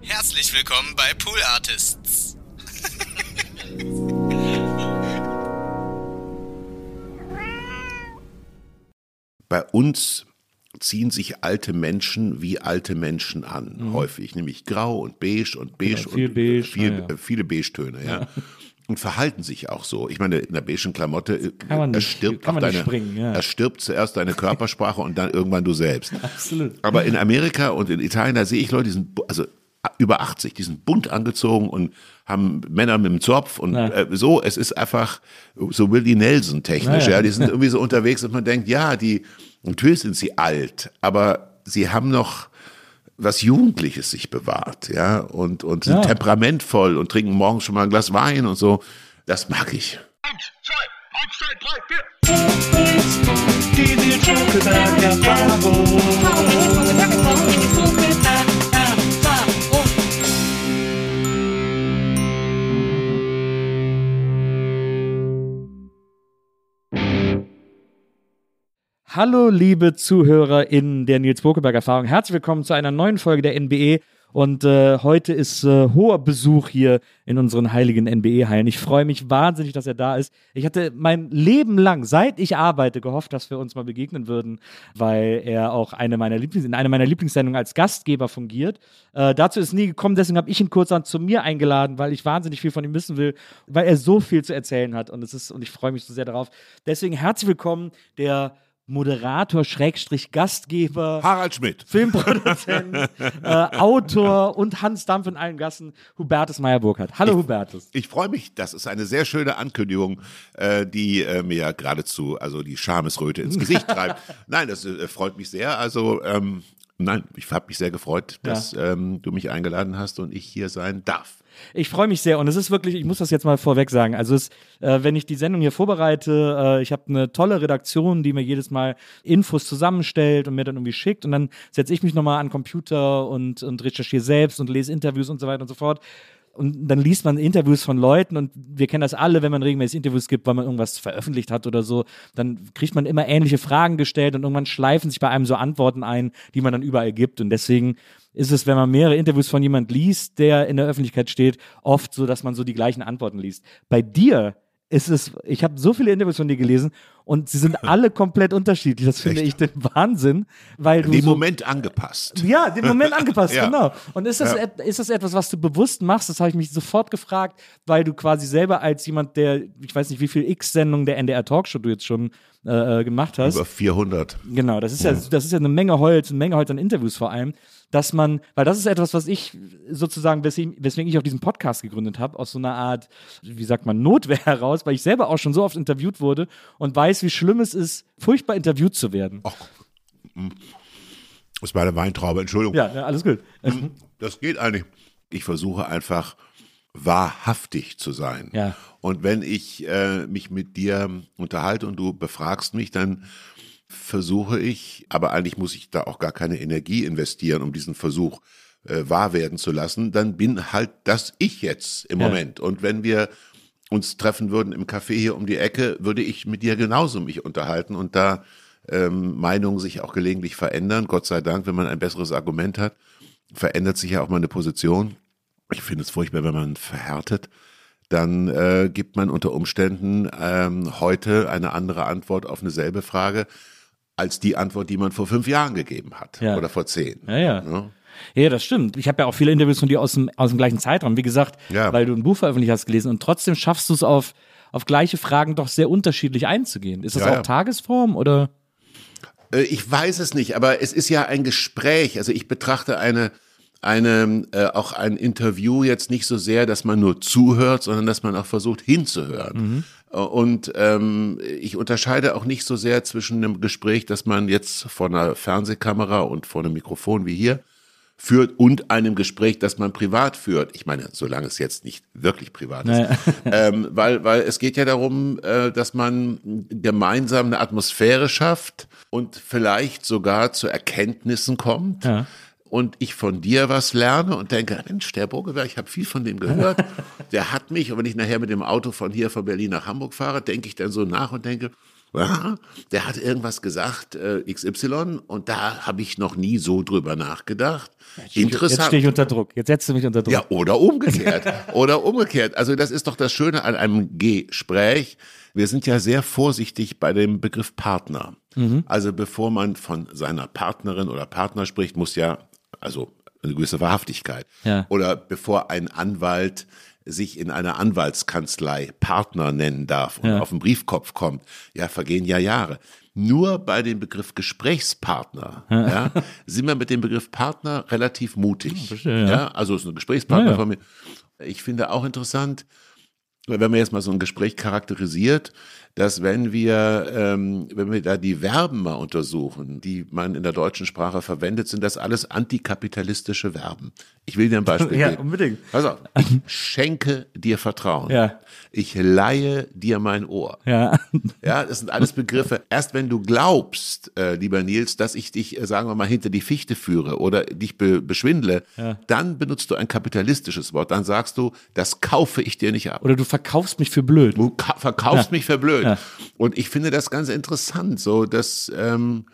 Herzlich willkommen bei Pool Artists. Bei uns ziehen sich alte Menschen wie alte Menschen an, häufig, nämlich grau und beige und beige Genau, viel und beige, viel, ja, ja. viele Beige-Töne, ja. Und verhalten sich auch so. Ich meine, in der beigen Klamotte äh, Kann erstirbt kann deine, springen, ja. erstirbt zuerst deine Körpersprache und dann irgendwann du selbst. Absolut. Aber in Amerika und in Italien, da sehe ich Leute, die sind also über 80, die sind bunt angezogen und haben Männer mit dem Zopf und Ja. äh, so, es ist einfach so Willie Nelson technisch, Ja, ja. die sind irgendwie so unterwegs und man denkt, ja, die, natürlich sind sie alt, aber sie haben noch was Jugendliches sich bewahrt, ja, und, und sind Ja. temperamentvoll und trinken morgens schon mal ein Glas Wein und so. Das mag ich. Hallo, liebe Zuhörer in der Nils Bokeberg Erfahrung. Herzlich willkommen zu einer neuen Folge der NBE. Und äh, heute ist äh, hoher Besuch hier in unseren heiligen NBE-Hallen. Ich freue mich wahnsinnig, dass er da ist. Ich hatte mein Leben lang, seit ich arbeite, gehofft, dass wir uns mal begegnen würden, weil er auch eine meiner Lieblings in einer meiner Lieblingssendungen als Gastgeber fungiert. Äh, dazu ist nie gekommen, deswegen habe ich ihn kurzerhand zu mir eingeladen, weil ich wahnsinnig viel von ihm wissen will, weil er so viel zu erzählen hat. Und es ist, und ich freue mich so sehr darauf. Deswegen herzlich willkommen, der Moderator, Schrägstrich, Gastgeber, Harald Schmidt. Filmproduzent, äh, Autor und Hans Dampf in allen Gassen, Hubertus Meyer-Burkhardt. Hallo Hubertus. Ich freue mich, das ist eine sehr schöne Ankündigung, äh, die äh, mir ja geradezu, also die Schamesröte ins Gesicht treibt. Nein, das äh, freut mich sehr. Also, ähm, nein, ich habe mich sehr gefreut, dass ähm, du mich eingeladen hast und ich hier sein darf. Ich freue mich sehr und es ist wirklich, ich muss das jetzt mal vorweg sagen, also es, äh, wenn ich die Sendung hier vorbereite, äh, ich habe eine tolle Redaktion, die mir jedes Mal Infos zusammenstellt und mir dann irgendwie schickt und dann setze ich mich nochmal an den Computer und, und recherchiere selbst und lese Interviews und so weiter und so fort. Und dann liest man Interviews von Leuten und wir kennen das alle, wenn man regelmäßig Interviews gibt, weil man irgendwas veröffentlicht hat oder so, dann kriegt man immer ähnliche Fragen gestellt und irgendwann schleifen sich bei einem so Antworten ein, die man dann überall gibt. Und deswegen ist es, wenn man mehrere Interviews von jemand liest, der in der Öffentlichkeit steht, oft so, dass man so die gleichen Antworten liest. Bei dir ist es, ich habe so viele Interviews von dir gelesen und sie sind alle komplett unterschiedlich. Das finde ich den Wahnsinn, weil du Den so Moment angepasst. ja, den Moment angepasst, Ja. genau. Und ist das, Ja. ist das etwas, was du bewusst machst? Das habe ich mich sofort gefragt, weil du quasi selber als jemand, der, ich weiß nicht, wie viel X-Sendungen der NDR Talkshow du jetzt schon äh, äh, gemacht hast. Über 400. Genau, das ist ja, das ist ja eine Menge Holz, eine Menge Holz an Interviews vor allem, dass man, weil das ist etwas, was ich sozusagen, weswegen, ich auch diesen Podcast gegründet habe, aus so einer Art, wie sagt man, Notwehr heraus, weil ich selber auch schon so oft interviewt wurde und weiß, wie schlimm es ist, furchtbar interviewt zu werden. Das ist meine Weintraube, Entschuldigung. Ja, ja, alles gut. Das geht eigentlich. Ich versuche einfach wahrhaftig zu sein. Ja. Und wenn ich äh, mich mit dir unterhalte und du befragst mich, dann versuche ich, aber eigentlich muss ich da auch gar keine Energie investieren, um diesen Versuch äh, wahr werden zu lassen, dann bin halt das ich jetzt im Ja. Moment. Und wenn wir uns treffen würden im Café hier um die Ecke, würde ich mit dir genauso mich unterhalten und da ähm, Meinungen sich auch gelegentlich verändern. Gott sei Dank, wenn man ein besseres Argument hat, verändert sich ja auch meine Position. Ich finde es furchtbar, wenn man verhärtet. Dann äh, gibt man unter Umständen ähm, heute eine andere Antwort auf eine selbe Frage. Als die Antwort, die man vor fünf Jahren gegeben hat Ja. oder vor zehn. Ja, ja. Ja, das stimmt. Ich habe ja auch viele Interviews von dir aus dem, aus dem gleichen Zeitraum, wie gesagt, Ja. weil du ein Buch veröffentlicht hast gelesen und trotzdem schaffst du es auf, auf gleiche Fragen doch sehr unterschiedlich einzugehen. Ist das Ja, auch ja. Tagesform oder? Äh, Ich weiß es nicht, aber es ist ja ein Gespräch. Also ich betrachte eine, eine äh, auch ein Interview jetzt nicht so sehr, dass man nur zuhört, sondern dass man auch versucht hinzuhören. Äh, Und ähm, ich unterscheide auch nicht so sehr zwischen einem Gespräch, das man jetzt vor einer Fernsehkamera und vor einem Mikrofon wie hier führt und einem Gespräch, das man privat führt. Ich meine, solange es jetzt nicht wirklich privat ist. ähm, weil, weil es geht ja darum, äh, dass man gemeinsam eine Atmosphäre schafft und vielleicht sogar zu Erkenntnissen kommt. Ja. Und ich von dir was lerne und denke, Mensch, der Burgeberg, ich habe viel von dem gehört. Der hat mich, und wenn ich nachher mit dem Auto von hier von Berlin nach Hamburg fahre, denke ich dann so nach und denke, ja, der hat irgendwas gesagt, äh, XY, und da habe ich noch nie so drüber nachgedacht. Jetzt Interessant. stehe ich unter Druck. Jetzt setzt du mich unter Druck. Ja, oder umgekehrt. oder umgekehrt. Also das ist doch das Schöne an einem Gespräch. Wir sind ja sehr vorsichtig bei dem Begriff Partner. Also bevor man von seiner Partnerin oder Partner spricht, muss ja, also eine gewisse Wahrhaftigkeit. Ja. Oder bevor ein Anwalt sich in einer Anwaltskanzlei Partner nennen darf und Ja. auf den Briefkopf kommt, ja, vergehen ja Jahre. Nur bei dem Begriff Gesprächspartner ja, sind wir mit dem Begriff Partner relativ mutig. verstehe, ja. ja. also ist ein Gesprächspartner von mir. Ich finde auch interessant, wenn man jetzt mal so ein Gespräch charakterisiert, dass wenn wir, ähm, wenn wir da die Verben mal untersuchen, die man in der deutschen Sprache verwendet, sind das alles antikapitalistische Verben. Ich will dir ein Beispiel Ja, geben. unbedingt. Pass auf. Ich schenke dir Vertrauen. Ja. Ich leihe dir mein Ohr. Ja. Ja, das sind alles Begriffe. Erst wenn du glaubst, äh, lieber Nils, dass ich dich, äh, sagen wir mal, hinter die Fichte führe oder dich be beschwindle, dann benutzt du ein kapitalistisches Wort. Dann sagst du, das kaufe ich dir nicht ab. Oder du verkaufst mich für blöd. Du ka- verkaufst Ja. mich für blöd. Ja. Und ich finde das ganz interessant, so dass, ähm,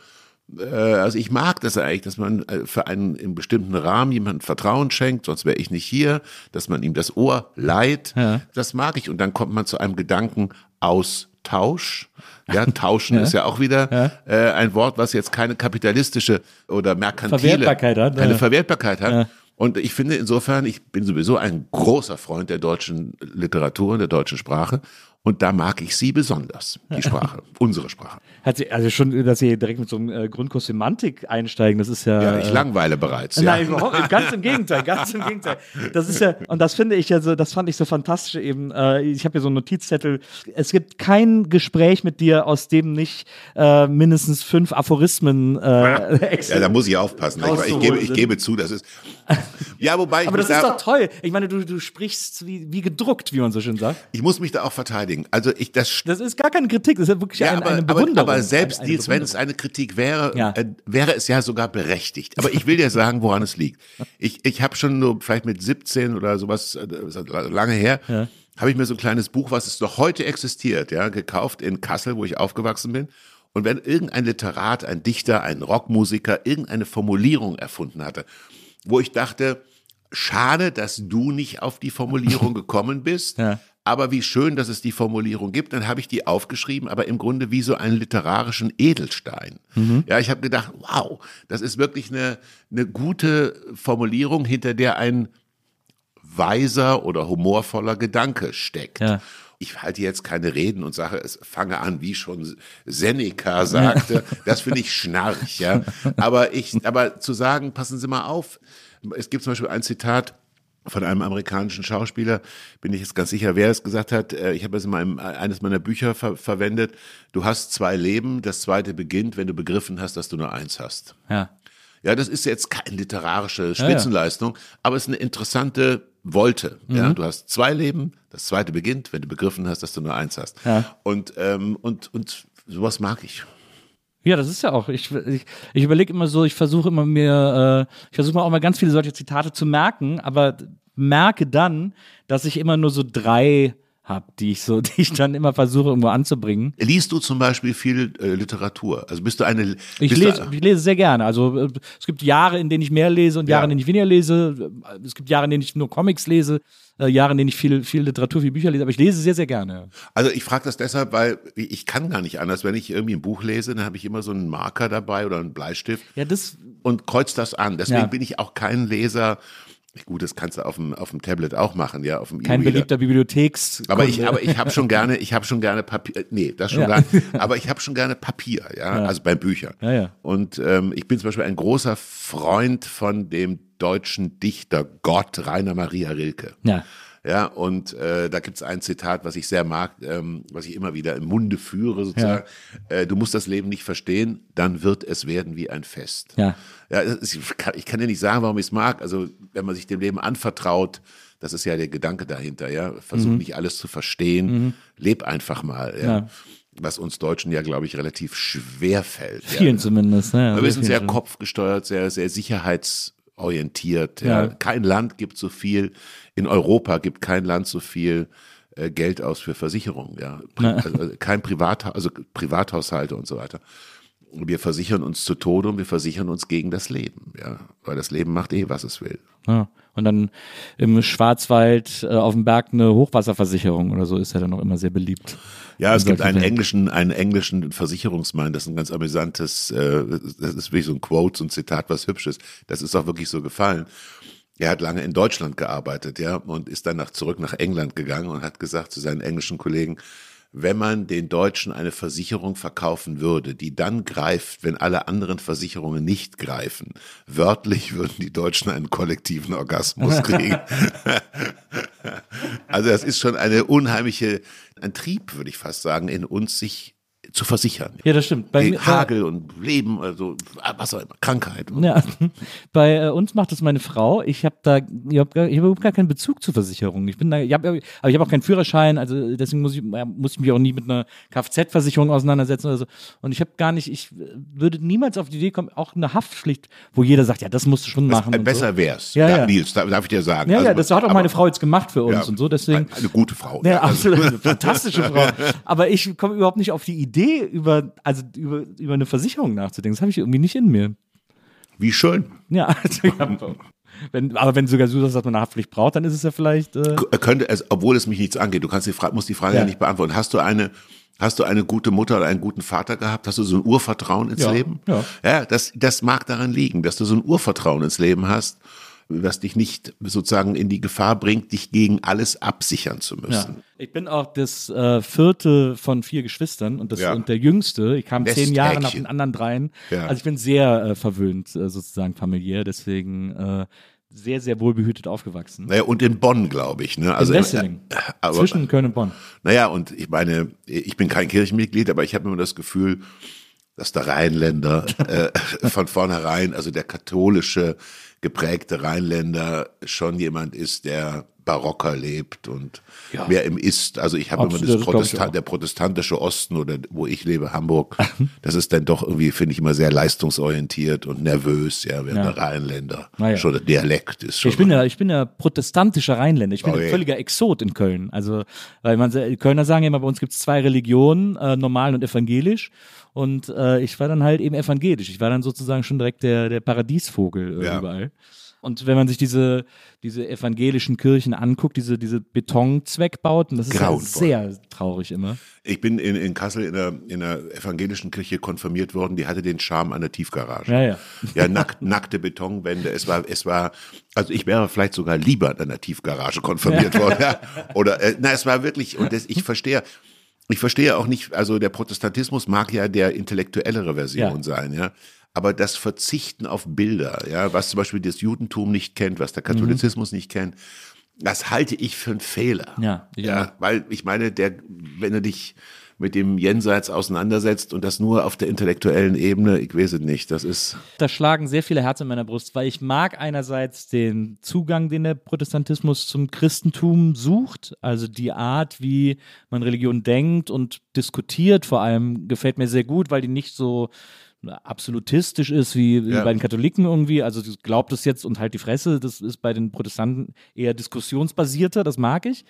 äh, also ich mag das eigentlich, dass man äh, für einen im bestimmten Rahmen jemandem Vertrauen schenkt, sonst wäre ich nicht hier, dass man ihm das Ohr leiht. Ja. Das mag ich. Und dann kommt man zu einem Gedanken Austausch. Ja, tauschen ist ja auch wieder äh, ein Wort, was jetzt keine kapitalistische oder merkantile Verwertbarkeit hat, keine ja. Verwertbarkeit hat. Und ich finde insofern, ich bin sowieso ein großer Freund der deutschen Literatur und der deutschen Sprache. Und da mag ich sie besonders, die Sprache, unsere Sprache. Hat sie, also schon, dass sie direkt mit so einem äh, Grundkurs Semantik einsteigen, das ist ja. Ja, ich äh, langweile bereits. Nein, ja. überhaupt, ganz im Gegenteil, ganz im Gegenteil. Das ist ja, und das finde ich ja so, das fand ich so fantastisch eben. Äh, ich habe hier so einen Notizzettel. Es gibt kein Gespräch mit dir, aus dem nicht äh, mindestens fünf Aphorismen äh, Ja, da muss ich aufpassen. Ich, ich, gebe, ich gebe zu, das ist. Ja, wobei ich Aber das ist da, doch toll. Ich meine, du, du sprichst wie, wie gedruckt, wie man so schön sagt. ich muss mich da auch verteidigen. Also ich das Das ist gar keine Kritik, das ist wirklich Ja, ein, aber, eine aber, Bewunderung. Aber selbst Eine- eine Nils, wenn es eine Kritik wäre, Ja. äh, wäre es ja sogar berechtigt. Aber ich will dir sagen, woran es liegt. Ich, ich habe schon nur vielleicht mit 17 oder sowas, äh, ist lange her, habe ich mir so ein kleines Buch, was es noch heute existiert, ja, gekauft in Kassel, wo ich aufgewachsen bin. Und wenn irgendein Literat, ein Dichter, ein Rockmusiker irgendeine Formulierung erfunden hatte, wo ich dachte, schade, dass du nicht auf die Formulierung gekommen bist, Ja. Aber wie schön, dass es die Formulierung gibt. Dann habe ich die aufgeschrieben, aber im Grunde wie so einen literarischen Edelstein. Ja, ich habe gedacht, wow, das ist wirklich eine, eine gute Formulierung, hinter der ein weiser oder humorvoller Gedanke steckt. Ja. Ich halte jetzt keine Reden und sage, es fange an, wie schon Seneca sagte. Das finde ich schnarch, ja. Aber ich, aber zu sagen, passen Sie mal auf. Es gibt zum Beispiel ein Zitat von einem amerikanischen Schauspieler, bin ich jetzt ganz sicher, wer es gesagt hat. äh, Ich habe es in meinem, eines meiner Bücher ver verwendet. Du hast zwei Leben, das zweite beginnt, wenn du begriffen hast, dass du nur eins hast. Ja. Ja, das ist jetzt keine literarische Spitzenleistung, aber es ist eine interessante Wolte. Ja, Mhm. du hast zwei Leben, das zweite beginnt, wenn du begriffen hast, dass du nur eins hast. Ja. Und, ähm, und, und sowas mag ich. Ja, das ist ja auch. Ich, ich, ich überlege immer so, ich versuche immer mir, äh, ich versuche mir auch mal ganz viele solche Zitate zu merken, aber merke dann, dass ich immer nur so drei habe, die ich so, die ich dann immer versuche irgendwo anzubringen. Liest du zum Beispiel viel äh, Literatur? Also bist du eine. Ich bist lese, du, ich lese sehr gerne. Also äh, es gibt Jahre, in denen ich mehr lese und Jahre, Ja. in denen ich weniger lese. Es gibt Jahre, in denen ich nur Comics lese, äh, Jahre, in denen ich viel, viel Literatur, viel Bücher lese. Aber ich lese sehr, sehr gerne. also ich frage das deshalb, weil ich kann gar nicht anders. Wenn ich irgendwie ein Buch lese, dann habe ich immer so einen Marker dabei oder einen Bleistift Ja, das und kreuz das an. Deswegen Ja. bin ich auch kein Leser. Gut, das kannst du auf dem, auf dem Tablet auch machen, ja, auf dem kein E-Reader. beliebter Bibliotheks. Aber ich, aber ich habe schon gerne, ich habe schon gerne Papier, äh, nee, das schon Ja. gar nicht, aber ich habe schon gerne Papier, ja, also bei Büchern. Ja, ja. Und ähm, ich bin zum Beispiel ein großer Freund von dem deutschen Dichter Gott Rainer Maria Rilke. Ja. Ja, und äh, da gibt's ein Zitat, was ich sehr mag, ähm, was ich immer wieder im Munde führe, sozusagen. Äh, du musst das Leben nicht verstehen, dann wird es werden wie ein Fest. Ja. Ja, ich, kann, ich kann dir nicht sagen, warum ich es mag. Also, wenn man sich dem Leben anvertraut, das ist ja der Gedanke dahinter, ja. Versuch nicht alles zu verstehen, leb einfach mal, ja. Ja. Was uns Deutschen ja, glaube ich, relativ schwer fällt. Vielen ja. zumindest. Ne? Wir sind sehr kopfgesteuert, sehr, sehr sicherheitsorientiert. Ja. Ja. Kein Land gibt so viel, in Europa gibt kein Land so viel äh, Geld aus für Versicherungen. Ja. Also, also kein Privat, also Privathaushalte und so weiter. Wir versichern uns zu Tode und wir versichern uns gegen das Leben. Ja. Weil das Leben macht eh, was es will. Ja. Und dann im Schwarzwald äh, auf dem Berg eine Hochwasserversicherung oder so ist ja dann auch immer sehr beliebt. Ja, es gibt einen englischen, einen englischen Versicherungsmann, das ist ein ganz amüsantes, äh, das ist wirklich so ein Quote, so ein Zitat, was hübsches. Das ist auch wirklich so gefallen. Er hat lange in Deutschland gearbeitet, ja, und ist dann nach, zurück nach England gegangen und hat gesagt zu seinen englischen Kollegen, wenn man den Deutschen eine Versicherung verkaufen würde, die dann greift, wenn alle anderen Versicherungen nicht greifen, wörtlich würden die Deutschen einen kollektiven Orgasmus kriegen. Also das ist schon eine unheimliche, ein Trieb, würde ich fast sagen, in uns, sich zu versichern. Ja, das stimmt. Bei Gegen mir- Hagel und Leben, also was auch immer, Krankheit. Ja, bei äh, uns macht das meine Frau. Ich habe da, ich habe hab überhaupt gar keinen Bezug zur Versicherung. Ich bin da, ich hab, aber ich habe auch keinen Führerschein, also deswegen muss ich, ja, muss ich mich auch nie mit einer Kfz-Versicherung auseinandersetzen oder so. Und ich habe gar nicht, ich äh, würde niemals auf die Idee kommen, auch eine Haftpflicht, wo jeder sagt, ja, das musst du schon machen. äh, und besser so. wär's. Ja, Da- ja. Nils, da- darf ich dir sagen. Ja, Also, ja, das hat auch aber- meine Frau jetzt gemacht für uns ja, und so, deswegen. Eine, eine gute Frau. Ja, also- absolut. Eine fantastische Frau. Aber ich komme überhaupt nicht auf die Idee, über, also über, über eine Versicherung nachzudenken. Das habe ich irgendwie nicht in mir. Wie schön. Ja, also, ja wenn, aber wenn sogar du sagst, dass man eine Haftpflicht braucht, dann ist es ja vielleicht. Äh, K- Könnte es, obwohl es mich nichts angeht, du kannst die Frage, musst die Frage ja. Ja. nicht beantworten. Hast du eine, hast du eine gute Mutter oder einen guten Vater gehabt? Hast du so ein Urvertrauen ins Ja, Leben? ja. Ja, das, das mag daran liegen, dass du so ein Urvertrauen ins Leben hast, was dich nicht sozusagen in die Gefahr bringt, dich gegen alles absichern zu müssen. ja. Ich bin auch das äh, vierte von vier Geschwistern und, das, Ja. und der jüngste. Ich kam zehn Jahre nach den anderen dreien. Ja. Also ich bin sehr äh, verwöhnt, äh, sozusagen familiär, deswegen äh, sehr, sehr wohlbehütet aufgewachsen. Naja, und in Bonn, glaube ich. Ne? Also, in Wesseling. äh, aber, zwischen Köln und Bonn. Naja, und ich meine, ich bin kein Kirchenmitglied, aber ich habe immer das Gefühl, dass der Rheinländer äh, von vornherein, also der katholische geprägte Rheinländer schon jemand ist, der barocker lebt und mehr im Ist. Also ich habe immer das Protestant, der protestantische Osten oder wo ich lebe, Hamburg, das ist dann doch irgendwie, finde ich, immer sehr leistungsorientiert und nervös, ja, während Ja. der Rheinländer Naja. schon der Dialekt ist schon. Ich bin ja, ich bin ja protestantischer Rheinländer. Ich bin Oh ein völliger Exot in Köln. Also, weil man, Kölner sagen ja immer, bei uns gibt es zwei Religionen, äh, normal und evangelisch. Und äh, ich war dann halt eben evangelisch. Ich war dann sozusagen schon direkt der, der Paradiesvogel äh, Ja. überall. Und wenn man sich diese, diese evangelischen Kirchen anguckt, diese, diese Betonzweckbauten, das ist ja Grauenvoll. sehr traurig immer. Ich bin in, in Kassel in der, in der evangelischen Kirche konfirmiert worden, die hatte den Charme einer Tiefgarage. Ja, ja. Ja, nack, nackte Betonwände. Es war, es war, also ich wäre vielleicht sogar lieber in einer Tiefgarage konfirmiert worden. Ja. Oder, äh, na, es war wirklich, und das, ich verstehe, ich verstehe auch nicht, also der Protestantismus mag ja der intellektuellere Version Ja. sein, ja. Aber das Verzichten auf Bilder, ja, was zum Beispiel das Judentum nicht kennt, was der Katholizismus nicht kennt, das halte ich für einen Fehler. Ja, ja, weil ich meine, der, wenn du dich mit dem Jenseits auseinandersetzt und das nur auf der intellektuellen Ebene, ich weiß es nicht, das ist, Da schlagen sehr viele Herzen in meiner Brust, weil ich mag einerseits den Zugang, den der Protestantismus zum Christentum sucht, also die Art, wie man Religion denkt und diskutiert, vor allem gefällt mir sehr gut, weil die nicht so absolutistisch ist wie, Ja. bei den Katholiken irgendwie, also glaubt es jetzt und halt die Fresse, das ist bei den Protestanten eher diskussionsbasierter, das mag ich.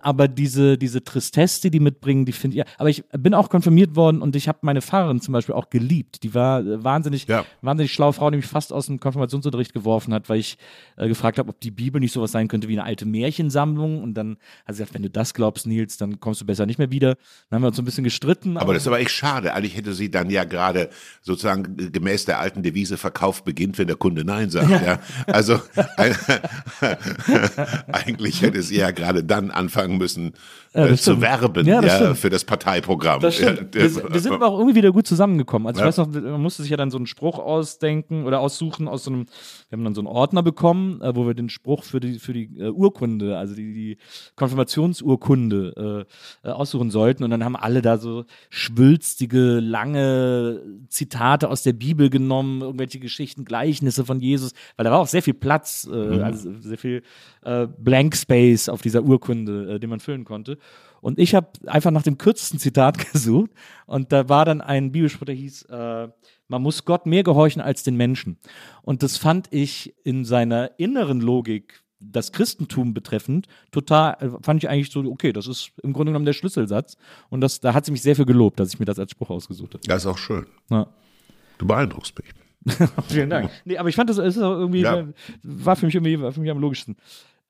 Aber diese, diese Tristesse, die die mitbringen, die finde ich, aber ich bin auch konfirmiert worden und ich habe meine Pfarrerin zum Beispiel auch geliebt. Die war äh, wahnsinnig, Ja. wahnsinnig schlaue Frau, die mich fast aus dem Konfirmationsunterricht geworfen hat, weil ich äh, gefragt habe, ob die Bibel nicht sowas sein könnte wie eine alte Märchensammlung. Und dann hat sie gesagt, wenn du das glaubst, Nils, dann kommst du besser nicht mehr wieder. Dann haben wir uns so ein bisschen gestritten. Aber das ist aber echt schade. Eigentlich hätte sie dann ja gerade sozusagen gemäß der alten Devise Verkauf beginnt, wenn der Kunde Nein sagt. Ja. Also eigentlich hätte sie ja gerade dann anfangen müssen Ja, äh, zu werben Ja, ja, für das Parteiprogramm. Das stimmt. Wir, wir sind aber auch irgendwie wieder gut zusammengekommen. Also ich weiß noch, man musste sich ja dann so einen Spruch ausdenken oder aussuchen aus so einem, wir haben dann so einen Ordner bekommen, äh, wo wir den Spruch für die, für die äh, Urkunde, also die, die Konfirmationsurkunde äh, äh, aussuchen sollten. Und dann haben alle da so schwülstige, lange Zitate aus der Bibel genommen, irgendwelche Geschichten, Gleichnisse von Jesus, weil da war auch sehr viel Platz, äh, also sehr viel äh, Blank Space auf dieser Urkunde, äh, den man füllen konnte. Und ich habe einfach nach dem kürzesten Zitat gesucht und da war dann ein Bibelspruch, der hieß, äh, man muss Gott mehr gehorchen als den Menschen. Und das fand ich in seiner inneren Logik, das Christentum betreffend, total, äh, fand ich eigentlich so, okay, das ist im Grunde genommen der Schlüsselsatz. Und das, da hat sie mich sehr für gelobt, dass ich mir das als Spruch ausgesucht habe. Das ist auch schön. Ja. Du beeindruckst mich. Vielen Dank. Nee, aber ich fand das, ist irgendwie, Ja. war für mich irgendwie war für mich am logischsten.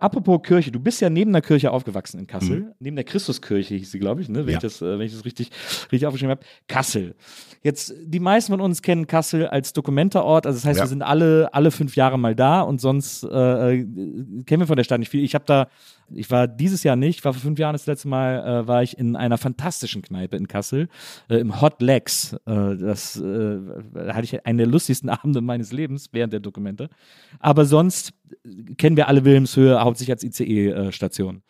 Apropos Kirche, du bist ja neben der Kirche aufgewachsen in Kassel, neben der Christuskirche hieß sie, glaube ich, ne? wenn, Mhm. Ja. ich das, äh, wenn ich das richtig, richtig aufgeschrieben habe. Kassel. Jetzt, die meisten von uns kennen Kassel als Dokumentarort, also das heißt, Ja. wir sind alle, alle fünf Jahre mal da und sonst äh, äh, kennen wir von der Stadt nicht viel. Ich habe da, ich war dieses Jahr nicht, war vor fünf Jahren das letzte Mal, äh, war ich in einer fantastischen Kneipe in Kassel, äh, im Hot Legs. Äh, das äh, hatte ich einen der lustigsten Abende meines Lebens während der Dokumente. Aber sonst kennen wir alle Wilhelmshöhe hauptsächlich als ICE-Station.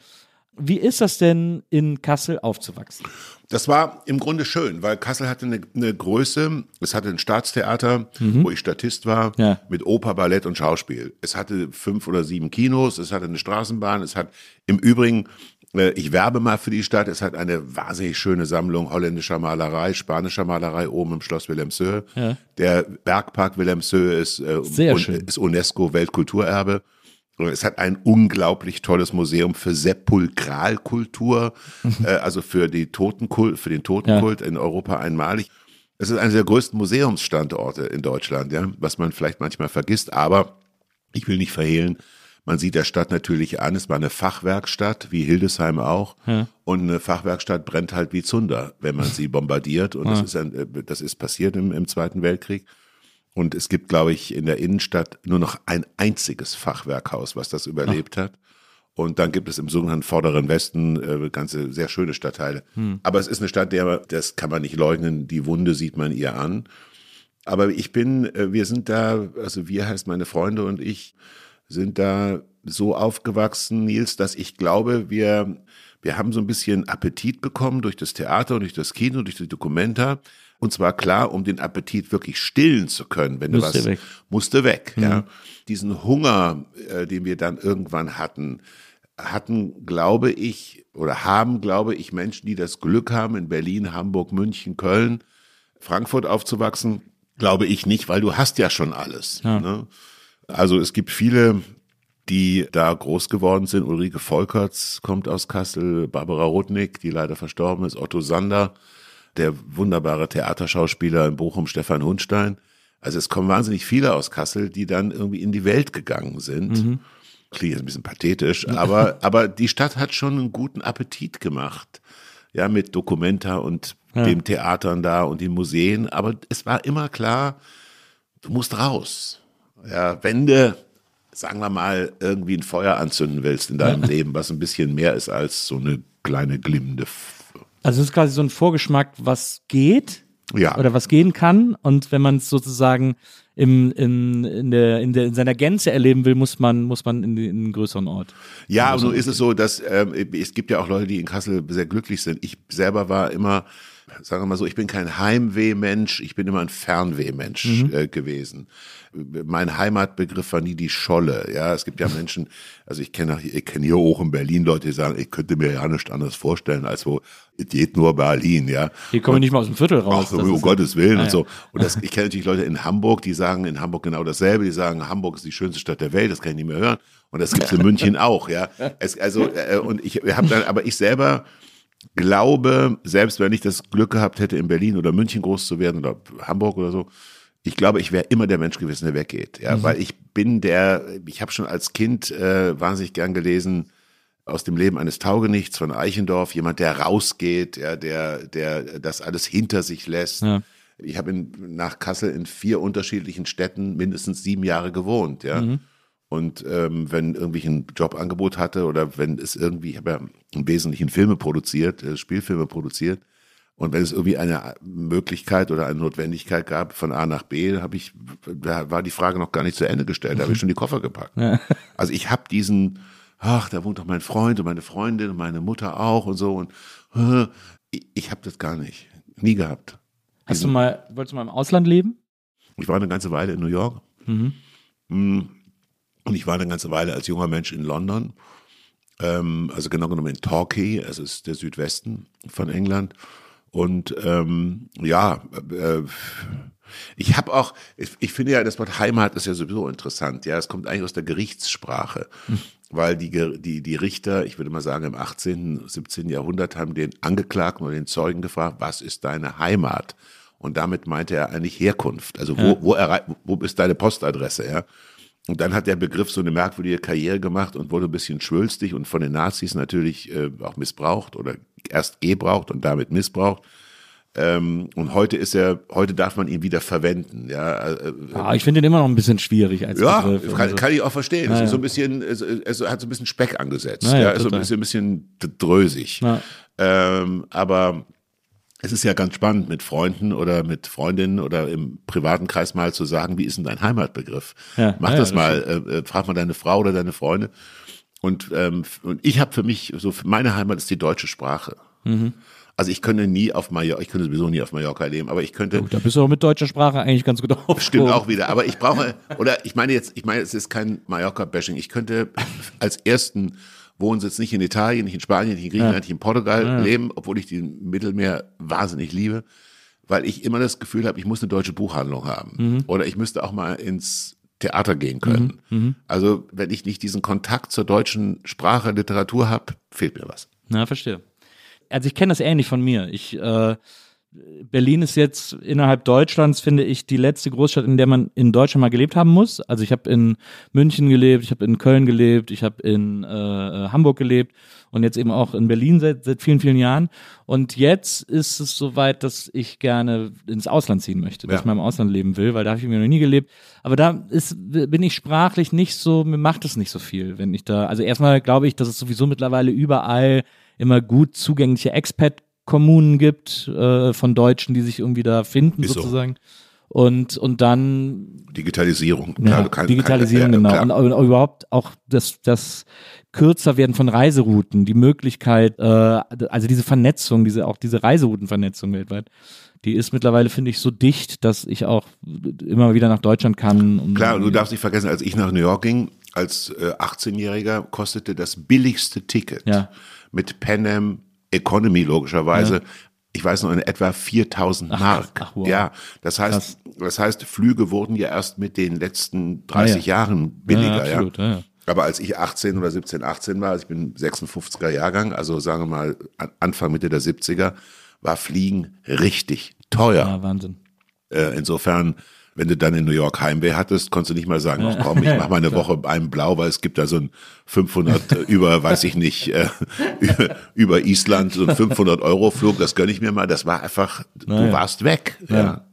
Wie ist das denn in Kassel aufzuwachsen? Das war im Grunde schön, weil Kassel hatte eine, eine Größe. Es hatte ein Staatstheater, wo ich Statist war, Mhm. Ja. mit Oper, Ballett und Schauspiel. Es hatte fünf oder sieben Kinos, es hatte eine Straßenbahn, es hat im Übrigen, äh, ich werbe mal für die Stadt, es hat eine wahnsinnig schöne Sammlung holländischer Malerei, spanischer Malerei oben im Schloss Wilhelmshöhe. Ja. Der Bergpark Wilhelmshöhe ist, äh, un- ist UNESCO Weltkulturerbe. Und Es hat ein unglaublich tolles Museum für Sepulkralkultur, äh, also für, die Totenkult, für den Totenkult in Europa einmalig. Es ist einer der größten Museumsstandorte in Deutschland, ja, was man vielleicht manchmal vergisst, aber ich will nicht verhehlen, man sieht der Stadt natürlich an, es war eine Fachwerkstatt, wie Hildesheim auch. Und eine Fachwerkstatt brennt halt wie Zunder, wenn man sie bombardiert. Und das, ist ein, äh, das ist passiert im, im Zweiten Weltkrieg. Und es gibt, glaube ich, in der Innenstadt nur noch ein einziges Fachwerkhaus, was das überlebt hat. Und dann gibt es im sogenannten Vorderen Westen äh, ganze sehr schöne Stadtteile. Aber es ist eine Stadt, der, das kann man nicht leugnen, die Wunde sieht man ihr an. Aber ich bin, äh, wir sind da, also wir heißt meine Freunde und ich, sind da so aufgewachsen, Nils, dass ich glaube, wir, wir haben so ein bisschen Appetit bekommen durch das Theater und durch das Kino, durch die Dokumenta. Und zwar klar, um den Appetit wirklich stillen zu können, wenn du Musste was weg. musste weg. Ja, diesen Hunger, äh, den wir dann irgendwann hatten, hatten, glaube ich, oder haben, glaube ich, Menschen, die das Glück haben, in Berlin, Hamburg, München, Köln, Frankfurt aufzuwachsen, glaube ich nicht, weil du hast ja schon alles. Ne? Also es gibt viele, die da groß geworden sind. Ulrike Volkerts kommt aus Kassel, Barbara Rudnick, die leider verstorben ist, Otto Sander, der wunderbare Theaterschauspieler in Bochum, Stefan Hundstein. Also es kommen wahnsinnig viele aus Kassel, die dann irgendwie in die Welt gegangen sind. Klingt jetzt ein bisschen pathetisch, aber, aber die Stadt hat schon einen guten Appetit gemacht. Ja, mit Documenta und dem Theatern da und den Museen. Aber es war immer klar, du musst raus. Ja, wenn du, sagen wir mal, irgendwie ein Feuer anzünden willst in deinem Leben, was ein bisschen mehr ist als so eine kleine glimmende. Also es ist quasi so ein Vorgeschmack, was geht ja. oder was gehen kann. Und wenn man es sozusagen im, in, in, der, in, der, in seiner Gänze erleben will, muss man, muss man in, in einen größeren Ort. Ja, nun ist es so, dass ähm, es gibt ja auch Leute, die in Kassel sehr glücklich sind. Ich selber war immer sagen wir mal so, ich bin kein Heimwehmensch, ich bin immer ein Fernwehmensch Mhm. äh, gewesen. Mein Heimatbegriff war nie die Scholle. Ja, es gibt ja Menschen, also ich kenne ich kenne hier auch in Berlin Leute, die sagen, ich könnte mir ja nichts anderes vorstellen, als wo, es geht nur Berlin, ja. Hier kommen wir nicht mal aus dem Viertel raus. Ach, so, um Gottes Willen Ah, und so. Und das, ich kenne natürlich Leute in Hamburg, die sagen in Hamburg genau dasselbe. Die sagen, Hamburg ist die schönste Stadt der Welt, das kann ich nicht mehr hören. Und das gibt's in München auch, ja. Es, also, äh, und ich habe dann, aber ich selber glaube, selbst wenn ich das Glück gehabt hätte, in Berlin oder München groß zu werden oder Hamburg oder so, ich glaube, ich wäre immer der Mensch gewesen, der weggeht. Ja, weil ich bin der, ich habe schon als Kind äh, wahnsinnig gern gelesen, aus dem Leben eines Taugenichts von Eichendorff, jemand, der rausgeht, ja, der, der das alles hinter sich lässt. Ja. Ich habe in, nach Kassel in vier unterschiedlichen Städten mindestens sieben Jahre gewohnt, ja. Und ähm, wenn irgendwie ein Jobangebot hatte oder wenn es irgendwie, ich habe ja im Wesentlichen Filme produziert, äh, Spielfilme produziert, und wenn es irgendwie eine Möglichkeit oder eine Notwendigkeit gab von A nach B, habe ich, da war die Frage noch gar nicht zu Ende gestellt, da habe ich schon die Koffer gepackt. Also ich habe diesen, ach, da wohnt doch mein Freund und meine Freundin und meine Mutter auch und so und ich, habe das gar nicht, nie gehabt. Hast du mal, wolltest du mal im Ausland leben? Ich war eine ganze Weile in New York. Mhm. Mm. Und ich war eine ganze Weile als junger Mensch in London. Ähm, also genau genommen in Torquay, es ist der Südwesten von England. Und ähm, ja, äh, ich habe auch, ich, ich finde ja, das Wort Heimat ist ja sowieso interessant. Ja, es kommt eigentlich aus der Gerichtssprache, weil die, die, die Richter, ich würde mal sagen, im 18., 17. Jahrhundert haben den Angeklagten oder den Zeugen gefragt, was ist deine Heimat? Und damit meinte er eigentlich Herkunft. Also wo, wo, errei- wo ist deine Postadresse? Ja. Und dann hat der Begriff so eine merkwürdige Karriere gemacht und wurde ein bisschen schwülstig und von den Nazis natürlich äh, auch missbraucht oder erst gebraucht und damit missbraucht. Ähm, und heute ist er, heute darf man ihn wieder verwenden. Ja, äh, Ah, ich finde den immer noch ein bisschen schwierig als ja Begriff. kann, kann ich auch verstehen. Es Ja, ist so ein bisschen, es, es hat so ein bisschen Speck angesetzt. Ja, ja, so ein bisschen, ein bisschen drösig. Ähm, aber es ist ja ganz spannend, mit Freunden oder mit Freundinnen oder im privaten Kreis mal zu sagen, wie ist denn dein Heimatbegriff? Ja, Mach ja, das das mal, äh, äh, frag mal deine Frau oder deine Freunde. Und, ähm, und ich habe für mich, so für meine Heimat ist die deutsche Sprache. Mhm. Also ich könnte nie auf Mallorca, ich könnte sowieso nie auf Mallorca leben, aber ich könnte, da bist du auch mit deutscher Sprache eigentlich ganz gut aufgehoben. Stimmt auch wieder. Aber ich brauche, oder ich meine jetzt, ich meine, es ist kein Mallorca-Bashing. Ich könnte als ersten Wohnsitz nicht in Italien, nicht in Spanien, nicht in Griechenland, nicht in Portugal leben, obwohl ich den Mittelmeer wahnsinnig liebe, weil ich immer das Gefühl habe, ich muss eine deutsche Buchhandlung haben. Oder ich müsste auch mal ins Theater gehen können. Also wenn ich nicht diesen Kontakt zur deutschen Sprache, Literatur habe, fehlt mir was. Na, verstehe. Also ich kenne das ähnlich von mir. Ich, äh, Berlin ist jetzt innerhalb Deutschlands, finde ich, die letzte Großstadt, in der man in Deutschland mal gelebt haben muss. Also ich habe in München gelebt, ich habe in Köln gelebt, ich habe in äh, äh, Hamburg gelebt und jetzt eben auch in Berlin seit, seit vielen, vielen Jahren. Und jetzt ist es soweit, dass ich gerne ins Ausland ziehen möchte, dass Ja. ich mal im Ausland leben will, weil da habe ich mir noch nie gelebt. Aber da ist, bin ich sprachlich nicht so, mir macht es nicht so viel, wenn ich da, also erstmal glaube ich, dass es sowieso mittlerweile überall immer gut zugängliche Expat-Kommunen gibt äh, von Deutschen, die sich irgendwie da finden Ist so. sozusagen. Und, und dann Digitalisierung. ja, Klar, du kannst- Digitalisierung, kann- ja, genau. klar. Und, und überhaupt auch das, das kürzer werden von Reiserouten, die Möglichkeit, äh, also diese Vernetzung, diese auch diese Reiseroutenvernetzung weltweit, die ist mittlerweile, finde ich, so dicht, dass ich auch immer wieder nach Deutschland kann. Um Klar, und du darfst nicht vergessen, als ich nach New York ging, als äh, 18-Jähriger, kostete das billigste Ticket Ja. mit Pan Am Economy logischerweise. Ich weiß noch, in etwa 4000 Ach, Mark. ach, wow. Ja, das heißt, das heißt, Flüge wurden ja erst mit den letzten 30 Ja, ja. Jahren billiger. Ja, absolut, ja, ja. Aber als ich 18 oder 17, 18 war, also ich bin 56er Jahrgang, also sagen wir mal an- Anfang, Mitte der 70er, war Fliegen richtig teuer. Ja, Wahnsinn. Äh, insofern, wenn du dann in New York Heimweh hattest, konntest du nicht mal sagen, ach komm, ich mach mal eine Woche beim Blau, weil es gibt da so ein 500 äh, über, weiß ich nicht, äh, über, über Island, so ein 500 Euro Flug, das gönn ich mir mal. Das war einfach, du Naja. warst weg. Ja.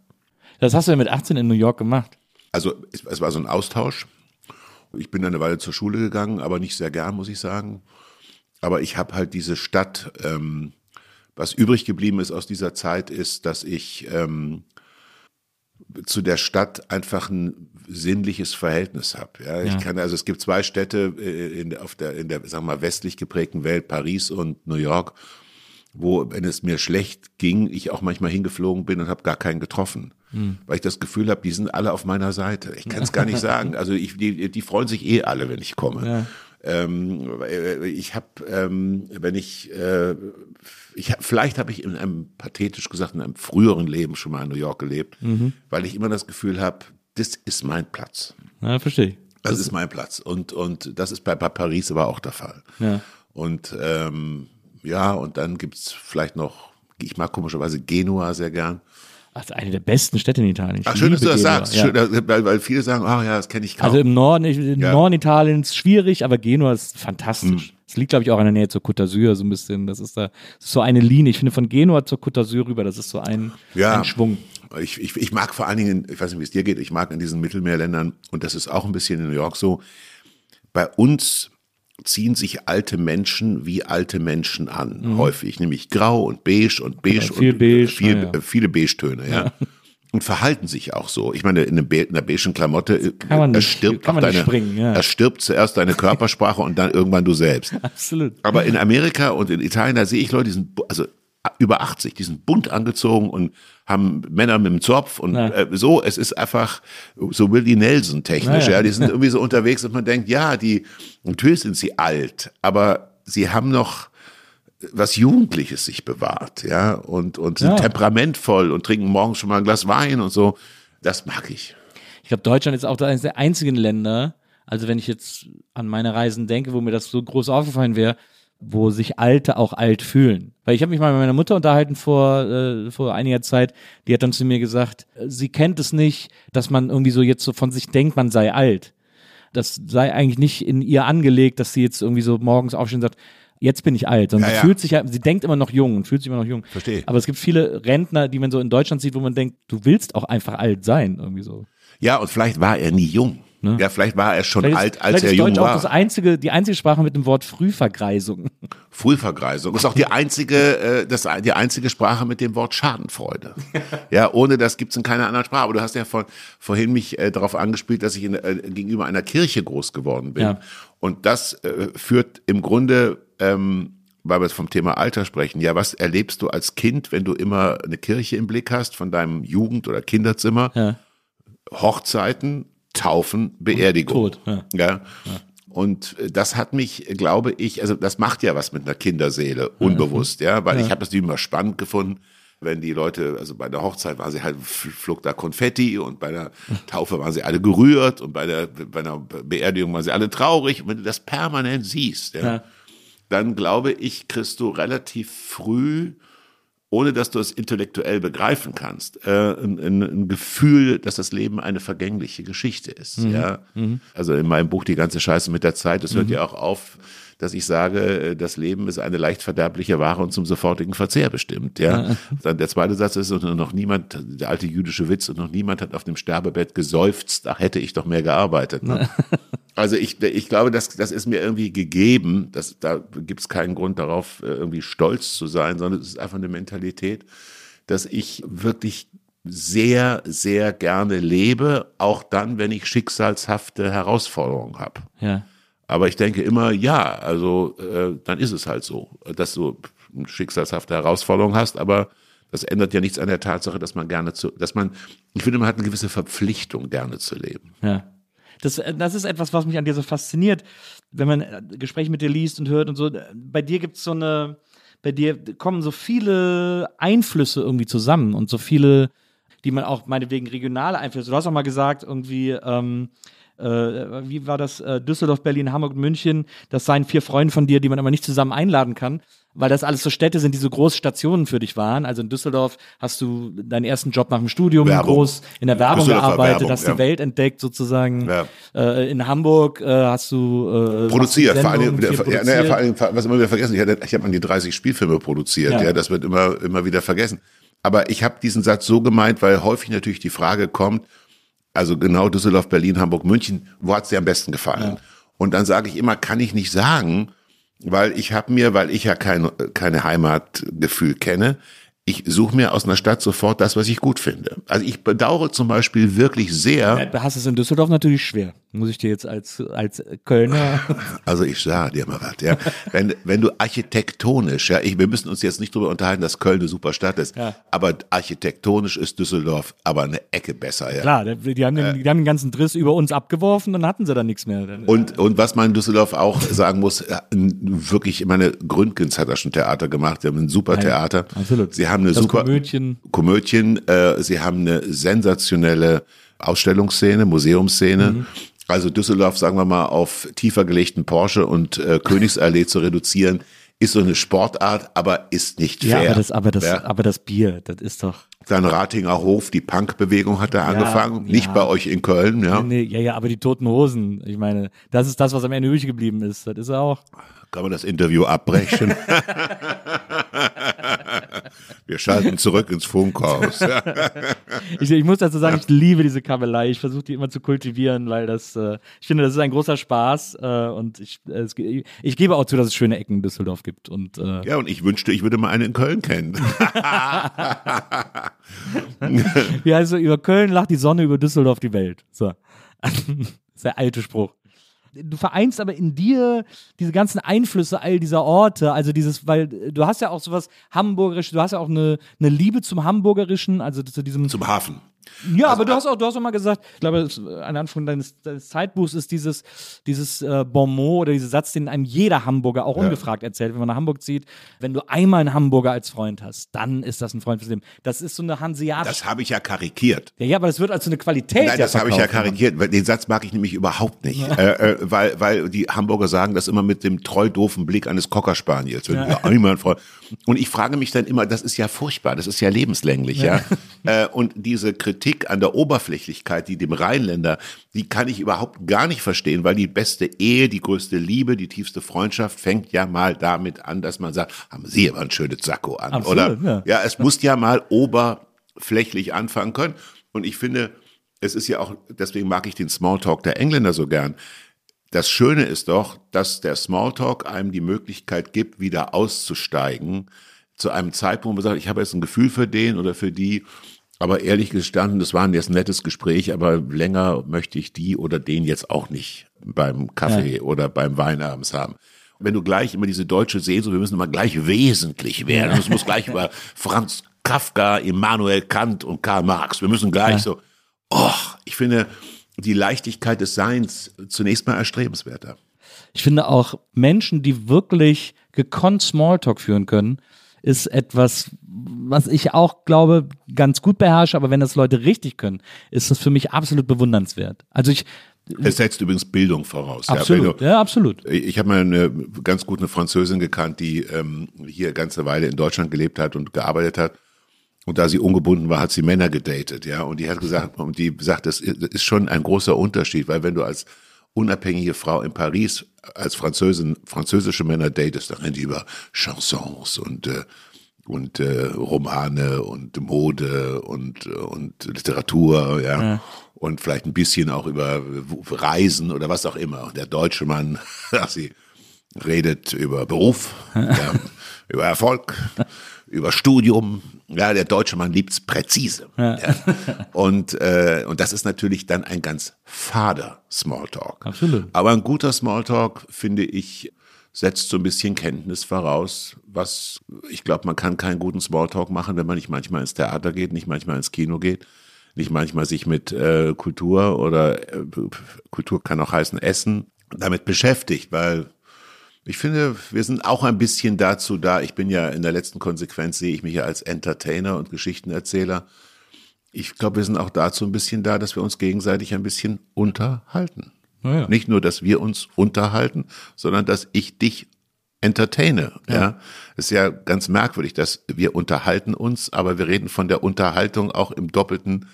Das hast du ja mit 18 in New York gemacht. Also es, es war so ein Austausch. Ich bin dann eine Weile zur Schule gegangen, aber nicht sehr gern, muss ich sagen. Aber ich habe halt diese Stadt, ähm, was übrig geblieben ist aus dieser Zeit, ist, dass ich ähm, zu der Stadt einfach ein sinnliches Verhältnis habe. Ja, ich Ja. kann also es gibt zwei Städte äh, in der, auf der in der sagen wir mal westlich geprägten Welt, Paris und New York, wo, wenn es mir schlecht ging, ich auch manchmal hingeflogen bin und habe gar keinen getroffen. Hm. Weil ich das Gefühl habe, die sind alle auf meiner Seite. Ich kann es gar nicht sagen. Also ich, die, die freuen sich eh alle, wenn ich komme. Ja. Ähm, äh, ich habe, ähm, wenn ich, äh, ich hab, vielleicht habe ich in einem, pathetisch gesagt, in einem früheren Leben schon mal in New York gelebt, Mhm. weil ich immer das Gefühl habe, das ist mein Platz. Ja, verstehe ich. Das ist mein Platz. Und, und das ist bei, bei Paris aber auch der Fall. Ja. Und ähm, ja, und dann gibt's vielleicht noch, ich mag komischerweise Genua sehr gern. Also eine der besten Städte in Italien. Ich Ach, schön, dass du das Genua, sagst. ja. Schön, weil, weil viele sagen, ah ja, das kenne ich kaum. Also im Norden, im Ja. Norden Italiens schwierig, aber Genua ist Hm. fantastisch. Es liegt, glaube ich, auch in der Nähe zur Côte d'Azur so ein bisschen. Das ist da das ist so eine Linie. Ich finde von Genua zur Côte d'Azur rüber, das ist so ein, Ja. ein Schwung. Ich, ich, ich mag vor allen Dingen, ich weiß nicht, wie es dir geht, ich mag in diesen Mittelmeerländern, und das ist auch ein bisschen in New York so, bei uns ziehen sich alte Menschen wie alte Menschen an, häufig, nämlich grau und beige und beige Mhm. Ja, viel und beige, viel, ja, ja. äh, viele Beige-Töne, ja. Und verhalten sich auch so. Ich meine, in, Be einer beigen Klamotte äh, erstirbt nicht deine, springen, ja. erstirbt zuerst deine Körpersprache und dann irgendwann du selbst. Absolut. Aber in Amerika und in Italien, da sehe ich Leute, die sind, also über 80, die sind bunt angezogen und haben Männer mit dem Zopf und Ja. äh, so, es ist einfach so Willie Nelson technisch, Ja, ja, ja. die sind irgendwie so unterwegs und man denkt, ja, die, natürlich sind sie alt, aber sie haben noch was Jugendliches sich bewahrt, ja, und, und sind temperamentvoll und trinken morgens schon mal ein Glas Wein und so. Das mag ich. Ich glaube, Deutschland ist auch eines der einzigen Länder, also wenn ich jetzt an meine Reisen denke, wo mir das so groß aufgefallen wäre, wo sich Alte auch alt fühlen. Weil ich habe mich mal mit meiner Mutter unterhalten vor, äh, vor einiger Zeit, die hat dann zu mir gesagt, äh, sie kennt es nicht, dass man irgendwie so jetzt so von sich denkt, man sei alt. Das sei eigentlich nicht in ihr angelegt, dass sie jetzt irgendwie so morgens aufstehen und sagt, jetzt bin ich alt. Sondern Ja, sie ja. fühlt sich, sie denkt immer noch jung und fühlt sich immer noch jung. Verstehe. Aber es gibt viele Rentner, die man so in Deutschland sieht, wo man denkt, du willst auch einfach alt sein, irgendwie so. Ja, und vielleicht war er nie jung. Ja, vielleicht war er schon Ne? Vielleicht alt, ist, als er ist jung Deutsch war. auch das einzige, die einzige Sprache mit dem Wort Frühvergreisung. Frühvergreisung ist auch die einzige, äh, das, die einzige Sprache mit dem Wort Schadenfreude. ja, ohne das gibt's in keiner anderen Sprache. Aber du hast ja vor, vorhin mich äh, darauf angespielt, dass ich in, äh, gegenüber einer Kirche groß geworden bin. Ja. Und das äh, führt im Grunde, ähm, weil wir jetzt vom Thema Alter sprechen, ja, was erlebst du als Kind, wenn du immer eine Kirche im Blick hast von deinem Jugend- oder Kinderzimmer? Ja. Hochzeiten, Taufen, Beerdigung. Tod, ja. Ja. Und äh, das hat mich, glaube ich, also das macht ja was mit einer Kinderseele, unbewusst, ja, weil ich habe das immer spannend gefunden, wenn die Leute, also bei der Hochzeit waren sie halt, flog da Konfetti und bei der Taufe waren sie alle gerührt und bei der, bei einer Beerdigung waren sie alle traurig. Und wenn du das permanent siehst, ja, Ja. dann glaube ich, kriegst du relativ früh ohne dass du es intellektuell begreifen kannst, äh, ein, ein, Gefühl, dass das Leben eine vergängliche Geschichte ist. Ja, also in meinem Buch die ganze Scheiße mit der Zeit. Das hört ja auch auf, dass ich sage, äh, das Leben ist eine leicht verderbliche Ware und zum sofortigen Verzehr bestimmt. Ja, dann der zweite Satz ist und noch niemand, der alte jüdische Witz und noch niemand hat auf dem Sterbebett geseufzt. Ach, hätte ich doch mehr gearbeitet. Ne? Also ich, ich glaube, das, das ist mir irgendwie gegeben. Das, da gibt es keinen Grund darauf, äh, irgendwie stolz zu sein, sondern es ist einfach eine Mentalität, dass ich wirklich sehr, sehr gerne lebe, auch dann, wenn ich schicksalshafte Herausforderungen habe. Ja. Aber ich denke immer, ja, also äh, dann ist es halt so, dass du eine schicksalshafte Herausforderung hast, aber das ändert ja nichts an der Tatsache, dass man gerne zu, dass man, ich finde, man hat eine gewisse Verpflichtung, gerne zu leben. Ja. Das, äh, das ist etwas, was mich an dir so fasziniert, wenn man äh, Gespräche mit dir liest und hört und so. äh, Bei dir gibt es so eine, bei dir kommen so viele Einflüsse irgendwie zusammen und so viele, die man auch meinetwegen regionale Einflüsse. Du hast auch mal gesagt, irgendwie, ähm, äh, wie war das? Düsseldorf, Berlin, Hamburg, München. Das seien vier Freunde von dir, die man aber nicht zusammen einladen kann, weil das alles so Städte sind, die so große Stationen für dich waren. Also in Düsseldorf hast du deinen ersten Job nach dem Studium Werbung. groß in der Werbung gearbeitet, Werbung, hast ja. die Welt entdeckt sozusagen. Ja. Äh, in Hamburg äh, hast du äh, produziert, vor allem, Sendungen, viel ja, naja, vor allem, was immer wieder vergessen, ich, hatte, ich habe an die 30 Spielfilme produziert, Ja. ja. das wird immer, immer wieder vergessen. Aber ich habe diesen Satz so gemeint, weil häufig natürlich die Frage kommt, also genau Düsseldorf, Berlin, Hamburg, München, wo hat's dir am besten gefallen? Und dann sage ich immer, kann ich nicht sagen, weil ich habe mir, weil ich ja kein keine Heimatgefühl kenne, ich suche mir aus einer Stadt sofort das, was ich gut finde. Also ich bedauere zum Beispiel wirklich sehr. Du hast es in Düsseldorf natürlich schwer. Muss ich dir jetzt als, als Kölner. Also ich sage dir mal was, ja. Wenn, wenn du architektonisch, ja, ich, wir müssen uns jetzt nicht darüber unterhalten, dass Köln eine super Stadt ist, Ja. aber architektonisch ist Düsseldorf aber eine Ecke besser, ja. Klar, die die haben, den, die haben den ganzen Driss über uns abgeworfen, dann hatten sie dann nichts mehr. Und, und was man in Düsseldorf auch sagen muss, äh, wirklich, ich meine, Gründgens hat da schon Theater gemacht, sie haben ein super Theater. absolut. Sie haben eine Das super Komödien. Komödien, äh, sie haben eine sensationelle Ausstellungsszene, Museumsszene. Mhm. Also Düsseldorf, sagen wir mal, auf tiefer gelegten Porsche und äh, Königsallee zu reduzieren, ist so eine Sportart, aber ist nicht Ja, fair. aber das, aber das, Ja. aber das Bier, das ist doch. Dann Ratinger Hof, die Punkbewegung hat da angefangen, nicht ja. bei euch in Köln, ja. Nee, ja, ja, aber die toten Hosen, ich meine, das ist das, was am Ende übrig geblieben ist. Das ist er auch. Kann man das Interview abbrechen? Wir schalten zurück ins Funkhaus. Ich, ich muss dazu sagen, ich liebe diese Kabelei. Ich versuche die immer zu kultivieren, weil das, äh, ich finde, das ist ein großer Spaß. Äh, und ich, äh, es, ich gebe auch zu, dass es schöne Ecken in Düsseldorf gibt. Und äh, ja, und ich wünschte, ich würde mal einen in Köln kennen. wie heißt es, über Köln lacht die Sonne, über Düsseldorf die Welt. So. das ist der alte Spruch. Du vereinst aber in dir diese ganzen Einflüsse all dieser Orte, also dieses, weil äh, du hast ja auch sowas Hamburgerisches, du hast ja auch eine, eine Liebe zum Hamburgerischen, also zu diesem Zum Hafen. Ja, aber du hast auch, du hast auch mal gesagt, ich glaube, ein Anfang deines, deines Zeitbuchs ist dieses, dieses äh, Bonmot oder dieser Satz, den einem jeder Hamburger auch ungefragt erzählt, wenn man nach Hamburg zieht. Wenn du einmal einen Hamburger als Freund hast, dann ist das ein Freund fürs Leben. Das ist so eine hanseatische. Das habe ich ja karikiert. ja, ja, aber das wird als so eine Qualität. Nein, ja das habe ich ja verkauft. karikiert. weil Den Satz mag ich nämlich überhaupt nicht. Äh, äh, weil, weil die Hamburger sagen das immer mit dem treu doofen Blick eines Cockerspaniels. Wenn ja. einmal ein Freund- Und ich frage mich dann immer, das ist ja furchtbar, das ist ja lebenslänglich, ja. Äh, und diese Kritik an der Oberflächlichkeit, die dem Rheinländer, die kann ich überhaupt gar nicht verstehen, weil die beste Ehe, die größte Liebe, die tiefste Freundschaft fängt ja mal damit an, dass man sagt, haben Sie aber ein schönes Sakko an, Absolut, oder? ja. ja, es muss ja mal oberflächlich anfangen können. Und ich finde, es ist ja auch, deswegen mag ich den Smalltalk der Engländer so gern. Das Schöne ist doch, dass der Smalltalk einem die Möglichkeit gibt, wieder auszusteigen zu einem Zeitpunkt, wo man sagt, ich habe jetzt ein Gefühl für den oder für die, aber ehrlich gestanden, das war ein jetzt nettes Gespräch, aber länger möchte ich die oder den jetzt auch nicht beim Kaffee oder beim Wein abends haben. Wenn du gleich immer diese deutsche Sehnsucht, wir müssen immer gleich wesentlich werden, es muss gleich über Franz Kafka, Immanuel Kant und Karl Marx, wir müssen gleich so, oh, ich finde die Leichtigkeit des Seins zunächst mal erstrebenswerter. Ich finde auch Menschen, die wirklich gekonnt Smalltalk führen können, ist etwas, was ich auch glaube, ganz gut beherrsche, aber wenn das Leute richtig können, ist das für mich absolut bewundernswert. Also ich, Es setzt übrigens Bildung voraus. absolut, Ja, du, ja, absolut. Ich habe mal eine ganz gut eine Französin gekannt, die ähm, hier eine ganze Weile in Deutschland gelebt hat und gearbeitet hat. Und da sie ungebunden war, hat sie Männer gedatet, ja. Und die hat gesagt, und die sagt, das ist schon ein großer Unterschied, weil wenn du als unabhängige Frau in Paris als Französin französische Männer datest, dann reden die über Chansons und äh, und äh, Romane und Mode und äh, und Literatur, ja. Und vielleicht ein bisschen auch über Reisen oder was auch immer. Der deutsche Mann, sie redet über Beruf, ja, über Erfolg, über Studium. Ja, der deutsche Mann liebt's präzise. Ja. Und, äh, und das ist natürlich dann ein ganz fader Smalltalk. Absolut. Aber ein guter Smalltalk, finde ich, setzt so ein bisschen Kenntnis voraus, was ich glaube, man kann keinen guten Smalltalk machen, wenn man nicht manchmal ins Theater geht, nicht manchmal ins Kino geht, nicht manchmal sich mit äh, Kultur oder äh, Kultur kann auch heißen Essen damit beschäftigt, weil ich finde, wir sind auch ein bisschen dazu da. Ich bin ja in der letzten Konsequenz sehe ich mich ja als Entertainer und Geschichtenerzähler. Ich glaube, wir sind auch dazu ein bisschen da, dass wir uns gegenseitig ein bisschen unterhalten. ja. Nicht nur, dass wir uns unterhalten, sondern dass ich dich entertaine. Ja. Ist ja ganz merkwürdig, dass wir unterhalten uns, aber wir reden von der Unterhaltung auch im doppelten,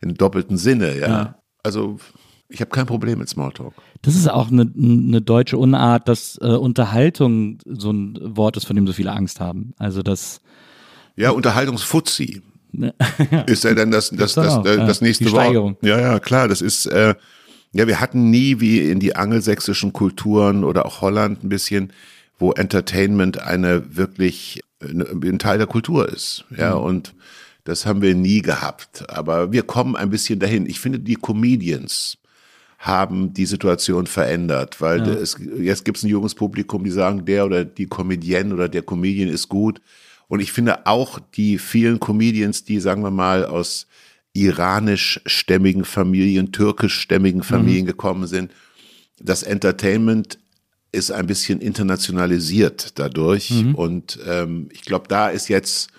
im doppelten Sinne. Ja. Ja. Also ich habe kein Problem mit Smalltalk. Das ist auch eine, eine deutsche Unart, dass äh, Unterhaltung so ein Wort ist, von dem so viele Angst haben. Also das, Ja, Unterhaltungsfuzzi. Ist ja dann das, das, das, das, ja. das nächste Die Wort. Ja, ja, klar. Das ist, äh, ja, wir hatten nie wie in die angelsächsischen Kulturen oder auch Holland ein bisschen, wo Entertainment eine wirklich ein Teil der Kultur ist. Ja, Mhm. und das haben wir nie gehabt. Aber wir kommen ein bisschen dahin. Ich finde, die Comedians haben die Situation verändert, weil es, jetzt gibt es ein junges Publikum, die sagen, der oder die Comedienne oder der Comedian ist gut. Und ich finde auch die vielen Comedians, die, sagen wir mal, aus iranischstämmigen Familien, türkischstämmigen Familien gekommen sind, das Entertainment ist ein bisschen internationalisiert dadurch. Und ähm, ich glaube, da ist jetzt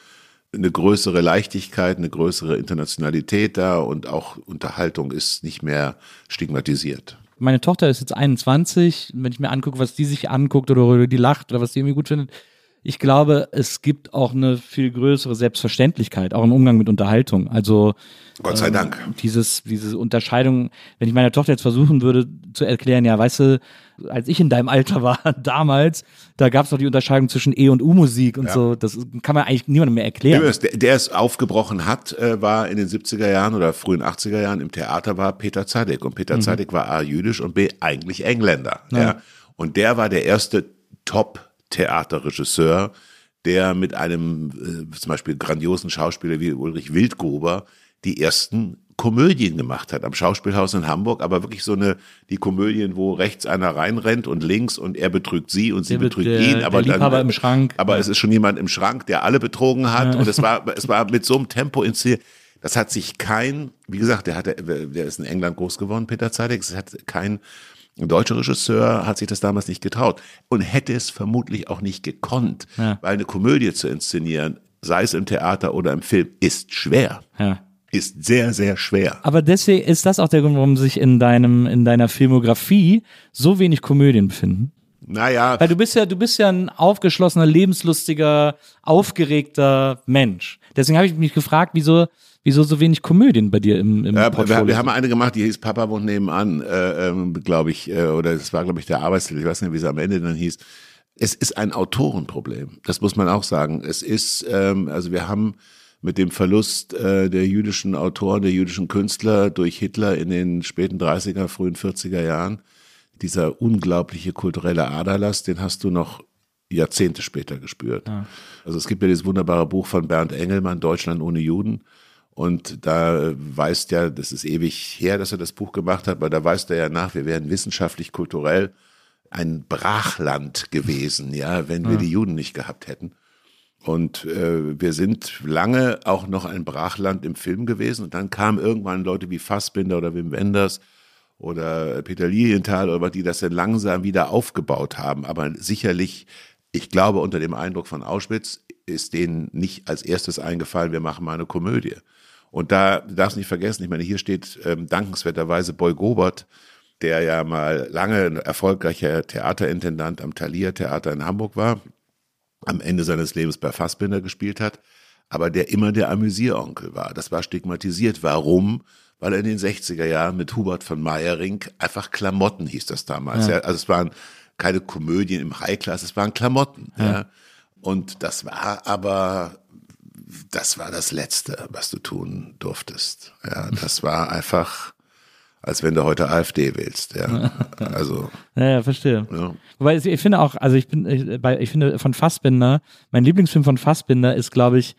eine größere Leichtigkeit, eine größere Internationalität da und auch Unterhaltung ist nicht mehr stigmatisiert. Meine Tochter ist jetzt 21. Wenn ich mir angucke, was die sich anguckt oder worüber die lacht oder was die irgendwie gut findet, ich glaube, es gibt auch eine viel größere Selbstverständlichkeit, auch im Umgang mit Unterhaltung. Also Gott sei Dank. dieses, diese Unterscheidung, wenn ich meiner Tochter jetzt versuchen würde zu erklären, ja, weißt du, als ich in deinem Alter war, damals, da gab es doch die Unterscheidung zwischen E- und U-Musik und so, das kann man eigentlich niemandem mehr erklären. Der, der es aufgebrochen hat, äh, war in den 70er Jahren oder frühen 80er Jahren im Theater war Peter Zadek. Und Peter Zadek war A, jüdisch und B, eigentlich Engländer. Ja. Und der war der erste Top-Theaterregisseur, der mit einem äh, zum Beispiel grandiosen Schauspieler wie Ulrich Wildgruber die ersten Komödien gemacht hat am Schauspielhaus in Hamburg, aber wirklich so eine, die Komödien, wo rechts einer reinrennt und links und er betrügt sie und sie Der betrügt der- ihn, aber der dann, im Schrank. aber es ist schon jemand im Schrank, der alle betrogen hat und es war, es war mit so einem Tempo inszeniert. Das hat sich kein, wie gesagt, der hatte, der ist in England groß geworden, Peter Zadek, es hat kein deutscher Regisseur hat sich das damals nicht getraut und hätte es vermutlich auch nicht gekonnt, Ja. weil eine Komödie zu inszenieren, sei es im Theater oder im Film, ist schwer. Ja. Ist sehr, sehr schwer. Aber deswegen ist das auch der Grund, warum sich in deinem, in deiner Filmografie so wenig Komödien befinden. Naja, Weil du bist ja, du bist ja ein aufgeschlossener, lebenslustiger, aufgeregter Mensch. Deswegen habe ich mich gefragt, wieso, wieso so wenig Komödien bei dir im, im Ja, Portfolio wir, wir haben eine gemacht, die hieß Papa wohnt nebenan, äh, ähm, glaube ich, äh, oder es war, glaube ich, der Arbeitstitel, ich weiß nicht, wie es am Ende dann hieß. Es ist ein Autorenproblem, das muss man auch sagen. Es ist, ähm, also wir haben mit dem Verlust äh, der jüdischen Autoren, der jüdischen Künstler durch Hitler in den späten 30er, frühen 40er Jahren, dieser unglaubliche kulturelle Aderlass, den hast du noch Jahrzehnte später gespürt. Also es gibt ja dieses wunderbare Buch von Bernd Engelmann, Deutschland ohne Juden. Und da weist ja, das ist ewig her, dass er das Buch gemacht hat, aber da weist er ja nach, wir wären wissenschaftlich, kulturell ein Brachland gewesen, ja, wenn wir die Juden nicht gehabt hätten. Und äh, wir sind lange auch noch ein Brachland im Film gewesen. Und dann kamen irgendwann Leute wie Fassbinder oder Wim Wenders oder Peter Lilienthal oder was, die das dann langsam wieder aufgebaut haben. Aber sicherlich, ich glaube, unter dem Eindruck von Auschwitz ist denen nicht als erstes eingefallen, wir machen mal eine Komödie. Und da du darfst nicht vergessen, ich meine, hier steht ähm, dankenswerterweise Boy Gobert, der ja mal lange ein erfolgreicher Theaterintendant am Thalia Theater in Hamburg war, am Ende seines Lebens bei Fassbinder gespielt hat, aber der immer der Amüsieronkel war. Das war stigmatisiert. Warum? Weil er in den 60er Jahren mit Hubert von Meyering einfach Klamotten hieß das damals. Ja. Also es waren keine Komödien im High-Class, es waren Klamotten. Ja. Und das war aber, das war das Letzte, was du tun durftest. Ja, das war einfach, als wenn du heute AfD willst. Ja, also, Ja, ja, verstehe. ja. Wobei ich finde auch, also ich bin, ich, ich finde von Fassbinder, mein Lieblingsfilm von Fassbinder ist, glaube ich,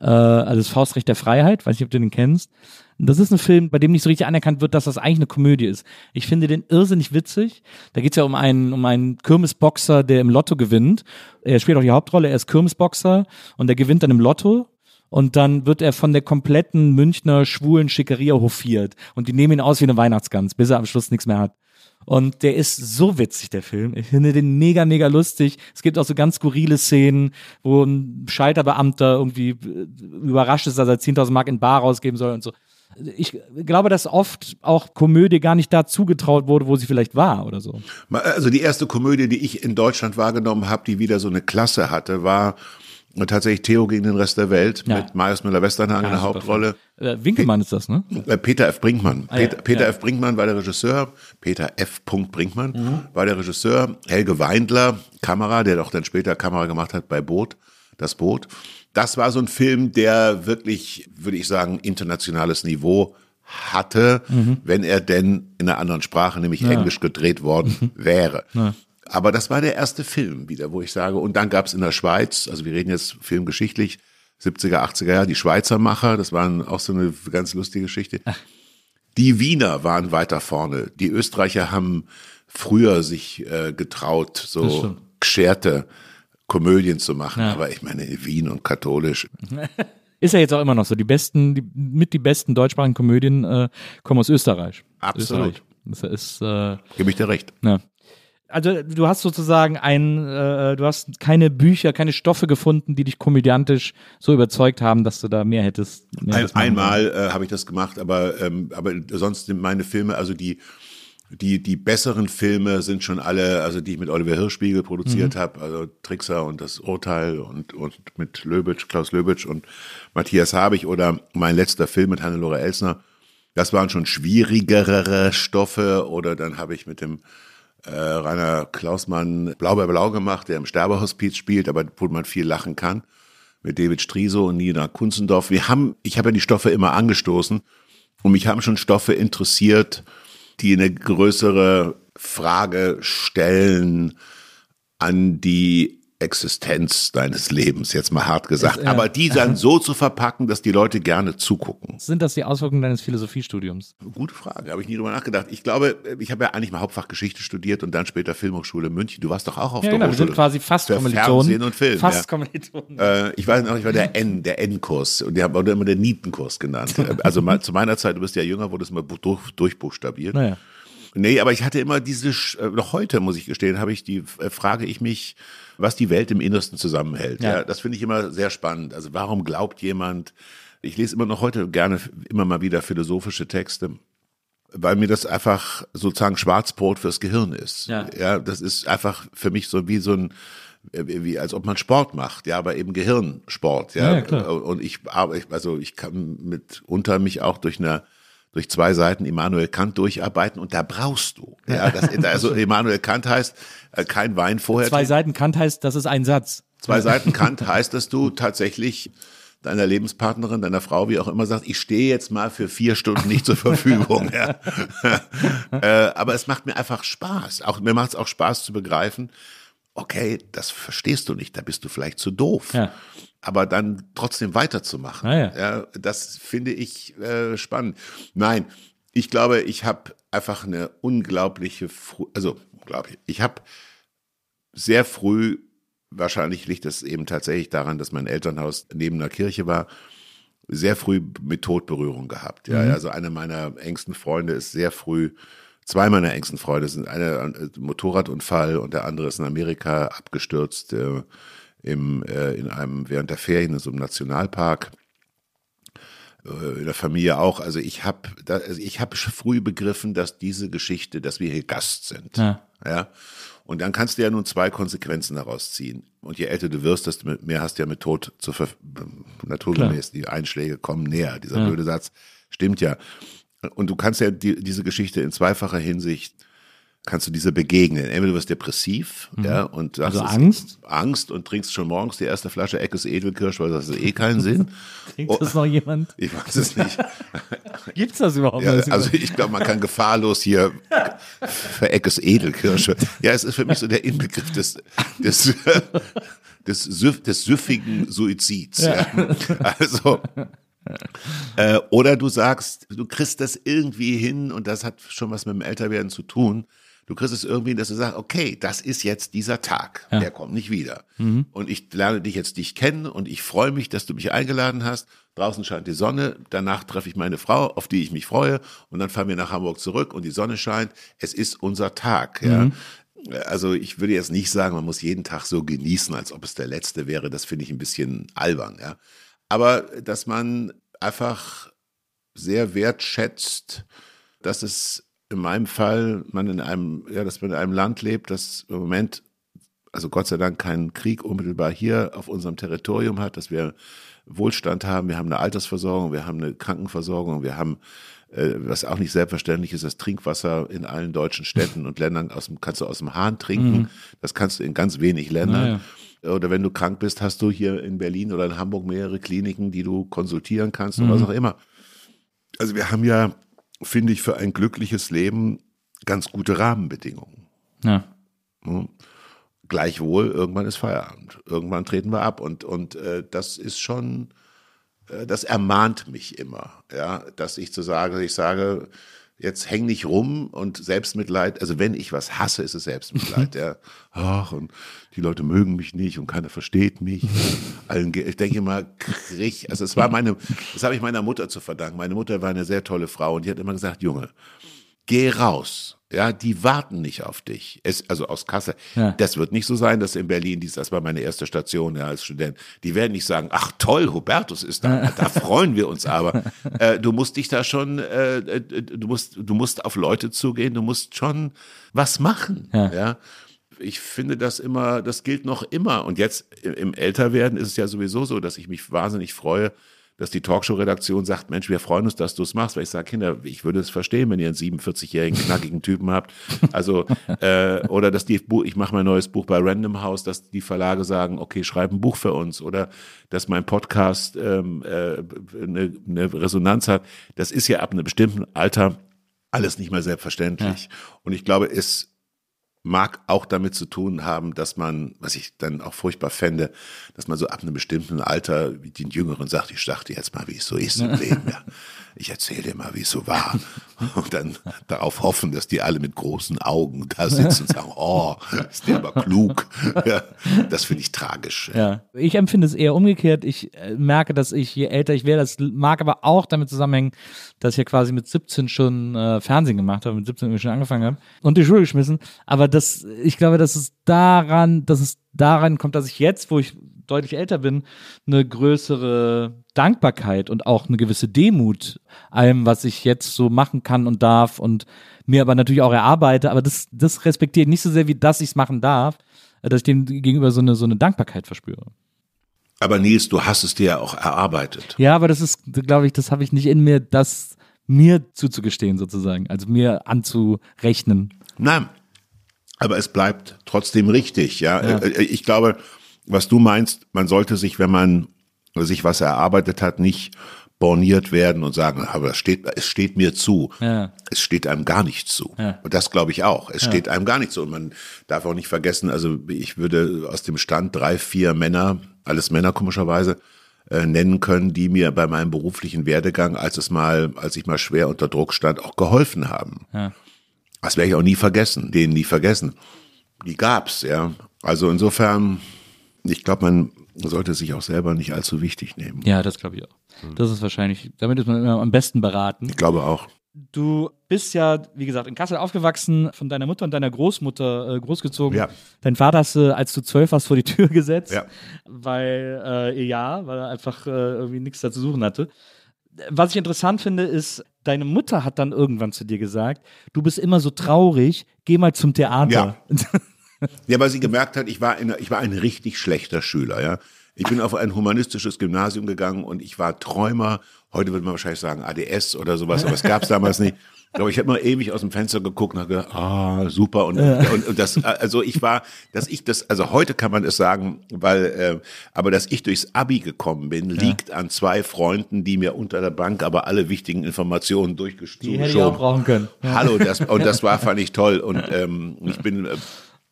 äh, also das Faustrecht der Freiheit, weiß nicht, ob du den kennst. Das ist ein Film, bei dem nicht so richtig anerkannt wird, dass das eigentlich eine Komödie ist. Ich finde den irrsinnig witzig. Da geht es ja um einen, um einen Kirmesboxer, der im Lotto gewinnt. Er spielt auch die Hauptrolle, er ist Kirmesboxer und der gewinnt dann im Lotto. Und dann wird er von der kompletten Münchner schwulen Schickeria hofiert. Und die nehmen ihn aus wie eine Weihnachtsgans, bis er am Schluss nichts mehr hat. Und der ist so witzig, der Film. Ich finde den mega, mega lustig. Es gibt auch so ganz skurrile Szenen, wo ein Scheiterbeamter irgendwie äh, überrascht ist, dass er 10.000 Mark in Bar rausgeben soll und so. Ich glaube, dass oft auch Komödie gar nicht da zugetraut wurde, wo sie vielleicht war oder so. Also die erste Komödie, die ich in Deutschland wahrgenommen habe, die wieder so eine Klasse hatte, war tatsächlich Theo gegen den Rest der Welt Ja. mit Marius Müller-Westernhagen in der Hauptrolle. Äh, Winkelmann ist das, ne? Äh, Peter F. Brinkmann. Ah, ja, Peter, Peter ja. F. Brinkmann war der Regisseur. Peter F. Brinkmann Mhm. war der Regisseur. Helge Weindler, Kamera, der doch dann später Kamera gemacht hat bei Boot, das Boot. Das war so ein Film, der wirklich, würde ich sagen, internationales Niveau hatte, Mhm. wenn er denn in einer anderen Sprache, nämlich Englisch, gedreht worden wäre. Aber das war der erste Film wieder, wo ich sage, und dann gab es in der Schweiz, also wir reden jetzt filmgeschichtlich, 70er, 80er Jahre, die Schweizer Macher, das waren auch so eine ganz lustige Geschichte. Die Wiener waren weiter vorne. Die Österreicher haben früher sich äh, getraut, so gescherte Komödien zu machen. Ja. Aber ich meine, Wien und katholisch. Ist ja jetzt auch immer noch so. Die besten, die, mit die besten deutschsprachigen Komödien äh, kommen aus Österreich. Absolut. Österreich. Das ist, äh, Gebe ich dir recht. ja. Also du hast sozusagen ein, äh, du hast keine Bücher, keine Stoffe gefunden, die dich komödiantisch so überzeugt haben, dass du da mehr hättest. Mehr Ein, einmal äh, habe ich das gemacht, aber, ähm, aber sonst sind meine Filme, also die, die, die besseren Filme sind schon alle, also die ich mit Oliver Hirschspiegel produziert habe, also Trickser und das Urteil und, und mit Löbitsch, Klaus Löbitsch und Matthias Habich oder mein letzter Film mit Hannelore Elsner. Das waren schon schwierigere Stoffe oder dann habe ich mit dem äh, Rainer Klausmann Blau bei Blau gemacht, der im Sterbehospiz spielt, aber wo man viel lachen kann. Mit David Striso und Nina Kunzendorf. Wir haben, ich habe ja die Stoffe immer angestoßen und mich haben schon Stoffe interessiert, die eine größere Frage stellen an die Existenz deines Lebens, jetzt mal hart gesagt. Ist, ja. Aber die dann so zu verpacken, dass die Leute gerne zugucken. Sind das die Auswirkungen deines Philosophiestudiums? Gute Frage, habe ich nie drüber nachgedacht. Ich glaube, ich habe ja eigentlich mal Hauptfach Geschichte studiert und dann später Filmhochschule München. Du warst doch auch auf Ja, der genau, wir Hochschule. sind quasi fast für Kommilitonen. Fernsehen und Film. Fast ja. Kommilitonen. Äh, ich weiß noch, ich war der N, der N-Kurs. Und die haben wurde immer der Nietenkurs genannt. Also mal, zu meiner Zeit, du bist ja jünger, wurde es mal durch, durchbuchstabiert. Naja. Nee, aber ich hatte immer diese, äh, noch heute muss ich gestehen, habe ich die, äh, frage ich mich, was die Welt im Innersten zusammenhält. Ja, Ja. das finde ich immer sehr spannend. Also warum glaubt jemand, ich lese immer noch heute gerne immer mal wieder philosophische Texte, weil mir das einfach sozusagen Schwarzbrot fürs Gehirn ist. Ja. ja das ist einfach für mich so wie so ein, wie als ob man Sport macht, ja, aber eben Gehirnsport, ja. Ja, ja, klar. Und ich arbeite, also ich kann mitunter mich auch durch eine durch zwei Seiten Immanuel Kant durcharbeiten und da brauchst du. Ja, das, also Immanuel Kant heißt äh, kein Wein vorher. Zwei trinken. Seiten Kant heißt, das ist ein Satz. Zwei Seiten Kant heißt, dass du tatsächlich deiner Lebenspartnerin, deiner Frau, wie auch immer, sagst, ich stehe jetzt mal für vier Stunden nicht zur Verfügung. ja. äh, aber es macht mir einfach Spaß. Auch mir macht es auch Spaß zu begreifen, okay, das verstehst du nicht, da bist du vielleicht zu doof. Ja. Aber dann trotzdem weiterzumachen. Ah, ja. ja, das finde ich äh, spannend. Nein, ich glaube, ich habe einfach eine unglaubliche, also unglaublich, ich habe sehr früh, wahrscheinlich liegt es eben tatsächlich daran, dass mein Elternhaus neben einer Kirche war, sehr früh mit Tod Berührung gehabt. Ja, also einer meiner engsten Freunde ist sehr früh, zwei meiner engsten Freunde sind einer ein Motorradunfall und der andere ist in Amerika abgestürzt äh, im, äh, in einem während der Ferien in so einem Nationalpark äh, in der Familie auch. Also ich habe, also ich habe früh begriffen, dass diese Geschichte, dass wir hier Gast sind. Ja. ja. Und dann kannst du ja nun zwei Konsequenzen daraus ziehen. Und je älter du wirst, desto mehr hast du ja mit Tod zu ver naturgemäß. Die Einschläge kommen näher. Dieser blöde Satz stimmt ja. Und du kannst ja die, diese Geschichte in zweifacher Hinsicht kannst du diese begegnen. Entweder du wirst depressiv, ja, und sagst, Also es- Angst? Angst und trinkst schon morgens die erste Flasche Eckes Edelkirsch, weil das hat eh keinen Sinn. Trinkt das noch jemand? Ich weiß es nicht. Gibt's das überhaupt? Ja, also ich glaube, man kann gefahrlos hier für Eckes Edelkirsche. Ja, es ist für mich so der Inbegriff des, des, des, süff, des süffigen Suizids. Ja. Also, äh, oder du sagst, du kriegst das irgendwie hin und das hat schon was mit dem Älterwerden zu tun. Du kriegst es irgendwie, dass du sagst, okay, das ist jetzt dieser Tag, der kommt nicht wieder. Und ich lerne dich jetzt dich kennen und ich freue mich, dass du mich eingeladen hast. Draußen scheint die Sonne, danach treffe ich meine Frau, auf die ich mich freue und dann fahren wir nach Hamburg zurück und die Sonne scheint. Es ist unser Tag, ja. Also ich würde jetzt nicht sagen, man muss jeden Tag so genießen, als ob es der letzte wäre. Das finde ich ein bisschen albern, ja. Aber dass man einfach sehr wertschätzt, dass es in meinem Fall man in einem, ja, dass man in einem Land lebt, das im Moment, also Gott sei Dank keinen Krieg unmittelbar hier auf unserem Territorium hat, dass wir Wohlstand haben, wir haben eine Altersversorgung, wir haben eine Krankenversorgung, wir haben, äh, was auch nicht selbstverständlich ist, das Trinkwasser in allen deutschen Städten und Ländern aus dem, kannst du aus dem Hahn trinken. Das kannst du in ganz wenig Ländern. Oder wenn du krank bist, hast du hier in Berlin oder in Hamburg mehrere Kliniken, die du konsultieren kannst und was auch immer. Also wir haben ja, finde ich, für ein glückliches Leben ganz gute Rahmenbedingungen. Ja. Hm. Gleichwohl, irgendwann ist Feierabend. Irgendwann treten wir ab. Und, und äh, das ist schon, äh, das ermahnt mich immer, ja, dass ich zu sagen, ich sage, jetzt häng nicht rum und Selbstmitleid, also wenn ich was hasse, ist es Selbstmitleid, ja. Ach, und die Leute mögen mich nicht und keiner versteht mich. Allen, ich denke immer, krieg, also es war meine, das habe ich meiner Mutter zu verdanken. Meine Mutter war eine sehr tolle Frau und die hat immer gesagt, Junge, geh raus. Ja, die warten nicht auf dich. Es, also aus Kassel. Ja. Das wird nicht so sein, dass in Berlin, dies, das war meine erste Station ja, als Student, die werden nicht sagen, ach toll, Hubertus ist da, da freuen wir uns aber. Äh, du musst dich da schon, äh, äh, du musst, du musst auf Leute zugehen, du musst schon was machen. Ja. ja? Ich finde das immer, das gilt noch immer. Und jetzt im- im Älterwerden ist es ja sowieso so, dass ich mich wahnsinnig freue, dass die Talkshow-Redaktion sagt, Mensch, wir freuen uns, dass du es machst, weil ich sage, Kinder, ich würde es verstehen, wenn ihr einen 47-jährigen knackigen Typen habt. Also, äh, oder dass die Buch, ich mache mein neues Buch bei Random House, dass die Verlage sagen, okay, schreib ein Buch für uns. Oder dass mein Podcast ähm, äh, eine, eine Resonanz hat. Das ist ja ab einem bestimmten Alter alles nicht mehr selbstverständlich. Und ich glaube, es mag auch damit zu tun haben, dass man, was ich dann auch furchtbar fände, dass man so ab einem bestimmten Alter, wie den Jüngeren sagt, ich dir jetzt mal, wie es so ist im Leben. Ja. Ich erzähle dir mal, wie es so war. Und dann darauf hoffen, dass die alle mit großen Augen da sitzen und sagen, oh, ist der aber klug. Ja, das finde ich tragisch. Ja. Ich empfinde es eher umgekehrt. Ich äh, merke, dass ich, je älter ich werde, das mag aber auch damit zusammenhängen, dass ich ja quasi mit 17 schon äh, Fernsehen gemacht habe, mit 17 irgendwie schon angefangen habe und die Schule geschmissen. Aber das, ich glaube, dass es daran, dass es daran kommt, dass ich jetzt, wo ich deutlich älter bin, eine größere Dankbarkeit und auch eine gewisse Demut allem, was ich jetzt so machen kann und darf und mir aber natürlich auch erarbeite. Aber das, das respektiere ich nicht so sehr, wie dass ich es machen darf, äh, dass ich dem gegenüber so eine, so eine Dankbarkeit verspüre. Aber Nils, du hast es dir ja auch erarbeitet. Ja, aber das ist, glaube ich, das habe ich nicht in mir, das mir zuzugestehen sozusagen, also mir anzurechnen. Nein, aber es bleibt trotzdem richtig. Ja, Äh, ich glaube, was du meinst, man sollte sich, wenn man sich was erarbeitet hat, nicht borniert werden und sagen, aber es steht, es steht mir zu. Ja. Es steht einem gar nicht zu. Ja. Und das glaube ich auch. Es steht einem gar nicht zu. Und man darf auch nicht vergessen, also ich würde aus dem Stand drei, vier Männer, alles Männer komischerweise, äh, nennen können, die mir bei meinem beruflichen Werdegang, als es mal, als ich mal schwer unter Druck stand, auch geholfen haben. Ja. Das werde ich auch nie vergessen, den nie vergessen. Die gab's, ja. Also insofern, ich glaube, man sollte sich auch selber nicht allzu wichtig nehmen. Ja, das glaube ich auch. Das ist wahrscheinlich, damit ist man immer am besten beraten. Ich glaube auch. Du bist ja, wie gesagt, in Kassel aufgewachsen, von deiner Mutter und deiner Großmutter äh, großgezogen. Ja. Dein Vater hast du, als du zwölf warst, vor die Tür gesetzt, Ja. weil, äh, ja, weil er einfach äh, irgendwie nichts da zu suchen hatte. Was ich interessant finde, ist, deine Mutter hat dann irgendwann zu dir gesagt, du bist immer so traurig, geh mal zum Theater. Ja, weil sie gemerkt hat, ich war, in, ich war ein richtig schlechter Schüler, ja. Ich bin auf ein humanistisches Gymnasium gegangen und ich war Träumer. Heute würde man wahrscheinlich sagen ADS oder sowas, aber es gab es damals nicht. Aber ich habe mal ewig aus dem Fenster geguckt und habe gedacht, ah, super. Und, und, und das, also ich war, dass ich das, also heute kann man es sagen, weil, äh, aber dass ich durchs Abi gekommen bin, liegt an zwei Freunden, die mir unter der Bank aber alle wichtigen Informationen durchgestoßen Die hätte ich auch brauchen können. Hallo, das, und das war, fand ich toll. Und ähm, ich bin, äh,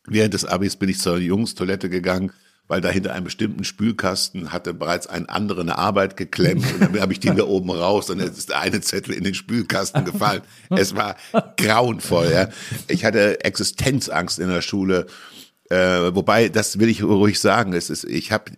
während des Abis bin ich zur Jungstoilette gegangen, weil da hinter einem bestimmten Spülkasten hatte bereits ein anderer eine Arbeit geklemmt und dann habe ich den da oben raus und dann ist der eine Zettel in den Spülkasten gefallen. Es war grauenvoll. Ja. Ich hatte Existenzangst in der Schule. Äh, wobei, das will ich ruhig sagen, es ist, ich habe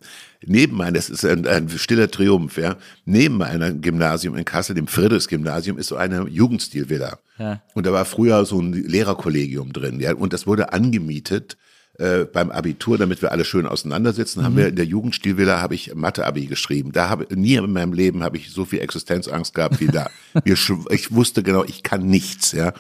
neben meinem, das ist ein, ein stiller Triumph, ja, neben meinem Gymnasium in Kassel, dem Friedrichs-Gymnasium, ist so eine Jugendstilvilla. Ja. Und da war früher so ein Lehrerkollegium drin, ja, und das wurde angemietet äh, beim Abitur, damit wir alle schön auseinandersitzen, haben wir in der Jugendstilvilla habe ich Mathe-Abi geschrieben. Da habe nie in meinem Leben habe ich so viel Existenzangst gehabt wie da. Ich wusste genau, ich kann nichts, ja.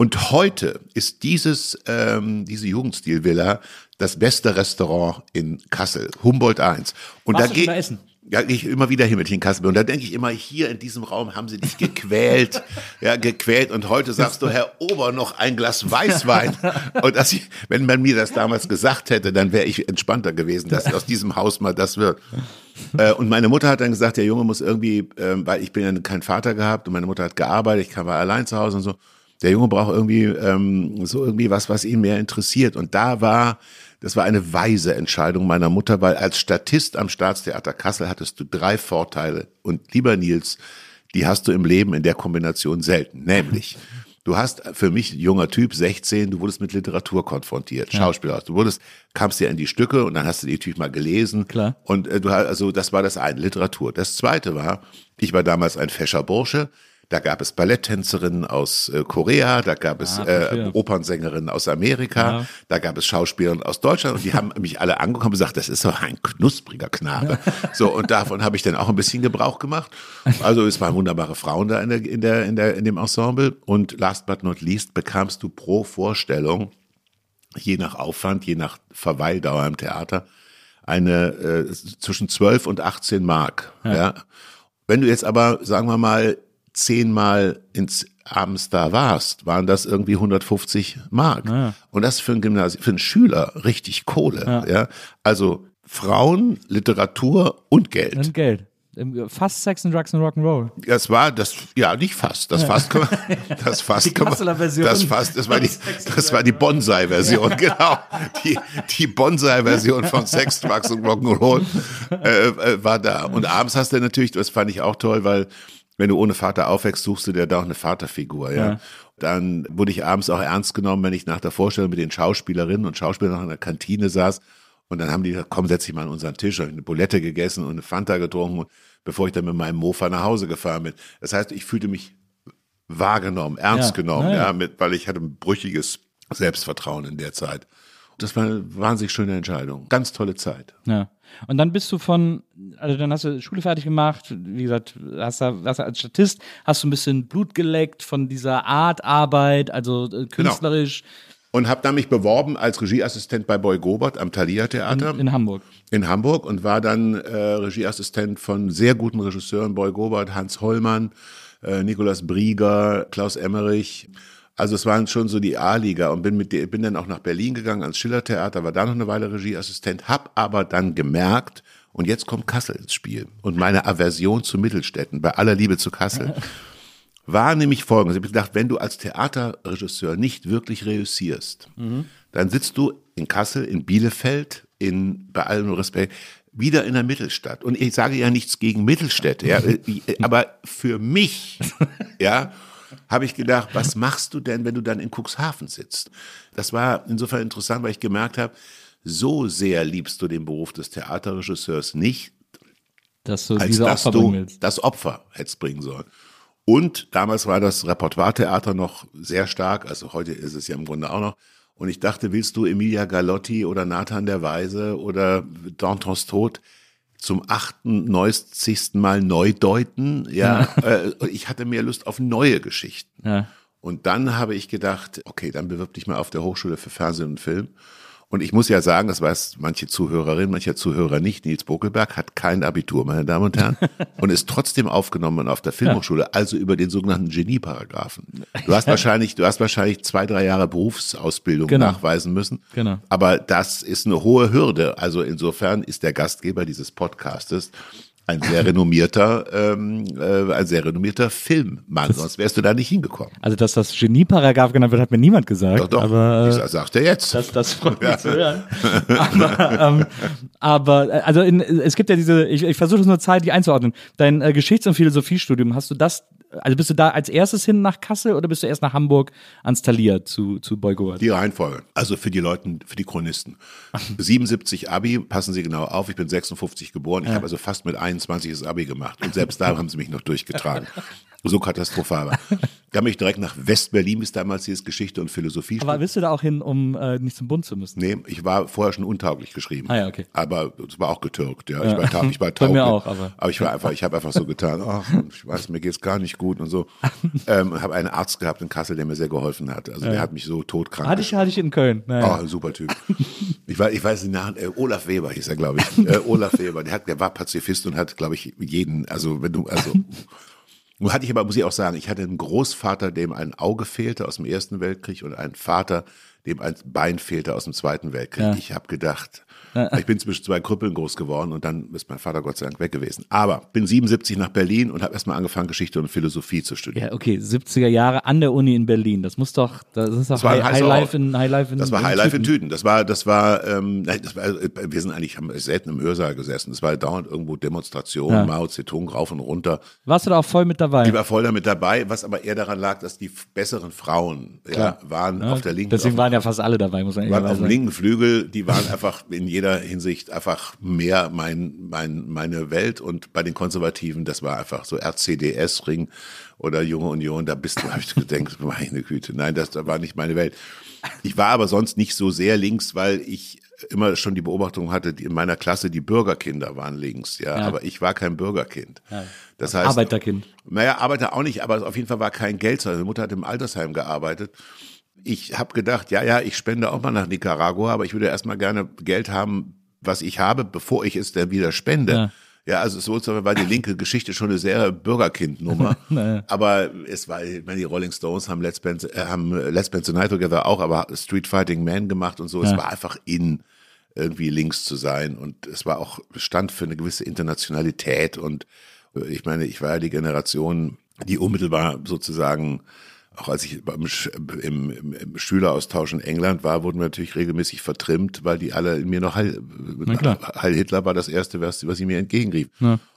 Und heute ist dieses, ähm, diese Jugendstilvilla das beste Restaurant in Kassel, Humboldt 1. Und Warst da du schon geh- da essen? Ja, gehe ich immer wieder hin, ich in Kassel. Und da denke ich immer, hier in diesem Raum haben sie dich gequält, ja, gequält. Und heute sagst du, Herr Ober, noch ein Glas Weißwein. Und dass ich, wenn man mir das damals gesagt hätte, dann wäre ich entspannter gewesen, dass aus diesem Haus mal das wird. Äh, Und meine Mutter hat dann gesagt, der Junge muss irgendwie, ähm, weil ich bin ja keinen Vater gehabt und meine Mutter hat gearbeitet, ich kam war allein zu Hause und so. Der Junge braucht irgendwie ähm, so irgendwie was, was ihn mehr interessiert. Und da war, das war eine weise Entscheidung meiner Mutter, weil als Statist am Staatstheater Kassel hattest du drei Vorteile. Und lieber Nils, die hast du im Leben in der Kombination selten. Nämlich, du hast für mich junger Typ, 16, du wurdest mit Literatur konfrontiert, Schauspieler. Du wurdest, kamst dir in die Stücke und dann hast du die natürlich mal gelesen. Klar. Und äh, du hast, also das war das eine, Literatur. Das zweite war, ich war damals ein fescher Bursche. Da gab es Balletttänzerinnen aus äh, Korea, da gab es Ah, äh. Opernsängerinnen aus Amerika, da gab es Schauspielerinnen aus Deutschland und die haben mich alle angekommen und gesagt, das ist doch ein knuspriger Knabe. So, und davon habe ich dann auch ein bisschen Gebrauch gemacht. Also es waren wunderbare Frauen da in, der, in, der, in, der, in dem Ensemble. Und last but not least bekamst du pro Vorstellung, je nach Aufwand, je nach Verweildauer im Theater, eine äh, zwischen 12 und 18 Mark. Ja. Wenn du jetzt aber, sagen wir mal, zehnmal ins abends da warst, waren das irgendwie 150 Mark. Und das für ein Gymnasium, für einen Schüler richtig Kohle. Ja. Also Frauen, Literatur und Geld. Und Geld. Fast Sex and Drugs and Rock'n'Roll. Das war das, ja, nicht fast. Das fast, kann man, das fast, Die kann man- Version. das fast, das war die, das war die Bonsai-Version, genau. Die, die Bonsai-Version von Sex, Drugs und Rock'n'Roll äh, äh, war da. Und abends hast du natürlich, das fand ich auch toll, weil wenn du ohne Vater aufwächst, suchst du dir da auch eine Vaterfigur, ja. Ja. Dann wurde ich abends auch ernst genommen, wenn ich nach der Vorstellung mit den Schauspielerinnen und Schauspielern noch in der Kantine saß. Und dann haben die gesagt, komm, setz dich mal an unseren Tisch. Hab ich eine Bulette gegessen und eine Fanta getrunken, bevor ich dann mit meinem Mofa nach Hause gefahren bin. Das heißt, ich fühlte mich wahrgenommen, ernst Ja, genommen, ja, mit, weil ich hatte ein brüchiges Selbstvertrauen in der Zeit. Das war eine wahnsinnig schöne Entscheidung. Ganz tolle Zeit. Ja. Und dann bist du von, also dann hast du Schule fertig gemacht, wie gesagt, hast da, hast da als Statist, hast du ein bisschen Blut geleckt von dieser Art Arbeit, also Genau. äh, künstlerisch Und habe dann mich beworben als Regieassistent bei Boy Gobert am Thalia Theater. in Hamburg. in Hamburg und war dann äh, Regieassistent von sehr guten Regisseuren, Boy Gobert, Hans Hollmann, äh, Nikolaus Brieger, Klaus Emmerich. Also es waren schon so die A-Liga und bin mit bin dann auch nach Berlin gegangen ans Schillertheater, war da noch eine Weile Regieassistent, hab aber dann gemerkt, und jetzt kommt Kassel ins Spiel und meine Aversion zu Mittelstädten, bei aller Liebe zu Kassel, war nämlich folgendes. Ich habe gedacht, wenn du als Theaterregisseur nicht wirklich reüssierst, dann sitzt du in Kassel, in Bielefeld, in, bei allem Respekt, wieder in der Mittelstadt. Und ich sage ja nichts gegen Mittelstädte, ja, äh, aber für mich, ja, habe ich gedacht, was machst du denn, wenn du dann in Cuxhaven sitzt? Das war insofern interessant, weil ich gemerkt habe, so sehr liebst du den Beruf des Theaterregisseurs nicht, Dass du als dass Opfer du das Opfer hättest bringen sollen. Und damals war das Repertoire-Theater noch sehr stark, also heute ist es ja im Grunde auch noch. Und ich dachte, willst du Emilia Galotti oder Nathan der Weise oder Dantons Tod zum 98. Mal neu deuten? Ja, äh, ich hatte mehr Lust auf neue Geschichten. Ja. Und dann habe ich gedacht, okay, dann bewirb dich mal auf der Hochschule für Fernsehen und Film. Und ich muss ja sagen, das weiß manche Zuhörerinnen, mancher Zuhörer nicht, Nils Bokelberg hat kein Abitur, meine Damen und Herren, und ist trotzdem aufgenommen auf der Filmhochschule, also über den sogenannten Genie-Paragraphen. Du hast wahrscheinlich, du hast wahrscheinlich zwei, drei Jahre Berufsausbildung Genau. nachweisen müssen. Genau. Aber das ist eine hohe Hürde. Also insofern ist der Gastgeber dieses Podcastes ein sehr renommierter, ähm, äh, ein sehr renommierter Filmmann, sonst wärst du da nicht hingekommen. Also, dass das Genie-Paragraph genannt wird, hat mir niemand gesagt. Doch, doch, Aber, das sagt er jetzt. Das, das freut mich zu hören. Aber, ähm, aber äh, also in, es gibt ja diese, ich, ich versuche das nur zeitlich einzuordnen. Dein äh, Geschichts- und Philosophiestudium, hast du das, also bist du da als erstes hin nach Kassel oder bist du erst nach Hamburg ans Thalia zu, zu Boygowart? Die Reihenfolge. Also für die Leute, für die Chronisten. 77 Abi, passen Sie genau auf, ich bin 56 geboren. Ich habe also fast mit 21 das Abi gemacht. Und selbst da haben sie mich noch durchgetragen. So katastrophal war. Da habe ich direkt nach West-Berlin, bis damals hieß Geschichte und Philosophie. Aber bist du da auch hin, um äh, nicht zum Bund zu müssen? Nee, ich war vorher schon untauglich geschrieben. Ah ja, okay. Aber es war auch getürkt, ja. Ich war, taub, ich war Bei taub. mir auch, aber- aber ich war einfach, ich habe einfach so getan, ach, ich weiß, mir geht's gar nicht gut und so. Ähm, habe einen Arzt gehabt in Kassel, der mir sehr geholfen hat. Also der hat mich so todkrank Hatte ich, hatte ich in Köln. Naja. Oh, ein super Typ. Ich weiß, ich weiß den Namen, äh, Olaf Weber hieß er, glaube ich. Äh, Olaf Weber, der, hat, der war Pazifist und hat, glaube ich, jeden, also wenn du, also. Nun hatte ich aber, muss ich auch sagen, ich hatte einen Großvater, dem ein Auge fehlte aus dem Ersten Weltkrieg und einen Vater, dem ein Bein fehlte aus dem Zweiten Weltkrieg. Ja. Ich habe gedacht, ich bin zwischen zwei Krüppeln groß geworden und dann ist mein Vater Gott sei Dank weg gewesen. Aber bin 77 nach Berlin und habe erstmal angefangen, Geschichte und Philosophie zu studieren. Ja, okay, 70er Jahre an der Uni in Berlin. Das muss doch, das ist doch Das ein High, Highlife Ort. in Highlife in Das war Highlife in Tüten. Das war, das war, ähm, das war, äh, wir sind eigentlich, haben selten im Hörsaal gesessen. Es war dauernd irgendwo Demonstrationen, Ja. Mao Zedong rauf und runter. Warst du da auch voll mit dabei? Ich war voll damit dabei, was aber eher daran lag, dass die besseren Frauen ja, waren auf der linken Deswegen waren ja fast alle dabei, muss man waren auf dem sagen. linken Flügel, die waren einfach in jeder Hinsicht einfach mehr mein, mein, meine Welt und bei den Konservativen, das war einfach so RCDS-Ring oder Junge Union, da bist du, habe ich gedacht, meine Güte, nein, das da war nicht meine Welt. Ich war aber sonst nicht so sehr links, weil ich immer schon die Beobachtung hatte, die in meiner Klasse die Bürgerkinder waren links, ja, Ja. aber ich war kein Bürgerkind. Das heißt, Arbeiterkind. naja, Arbeiter auch nicht, aber auf jeden Fall war kein Geld. Meine Mutter hat im Altersheim gearbeitet. Ich habe gedacht, ja, ja, ich spende auch mal nach Nicaragua, aber ich würde erstmal gerne Geld haben, was ich habe, bevor ich es dann wieder spende. Ja. Ja, also so war die linke Geschichte schon eine sehr Bürgerkind-Nummer. aber es war, ich meine, die Rolling Stones haben Let's Spend, äh, haben Let's Spend the Night Together auch, aber Street Fighting Man gemacht und so. Es Ja. war einfach in, irgendwie links zu sein. Und es war auch, stand für eine gewisse Internationalität. Und äh, ich meine, ich war ja die Generation, die unmittelbar sozusagen auch als ich beim im, im, im Schüleraustausch in England war, wurden wir natürlich regelmäßig vertrimmt, weil die alle in mir noch Heil. Heil Hitler war das erste, was, was sie mir entgegenrief.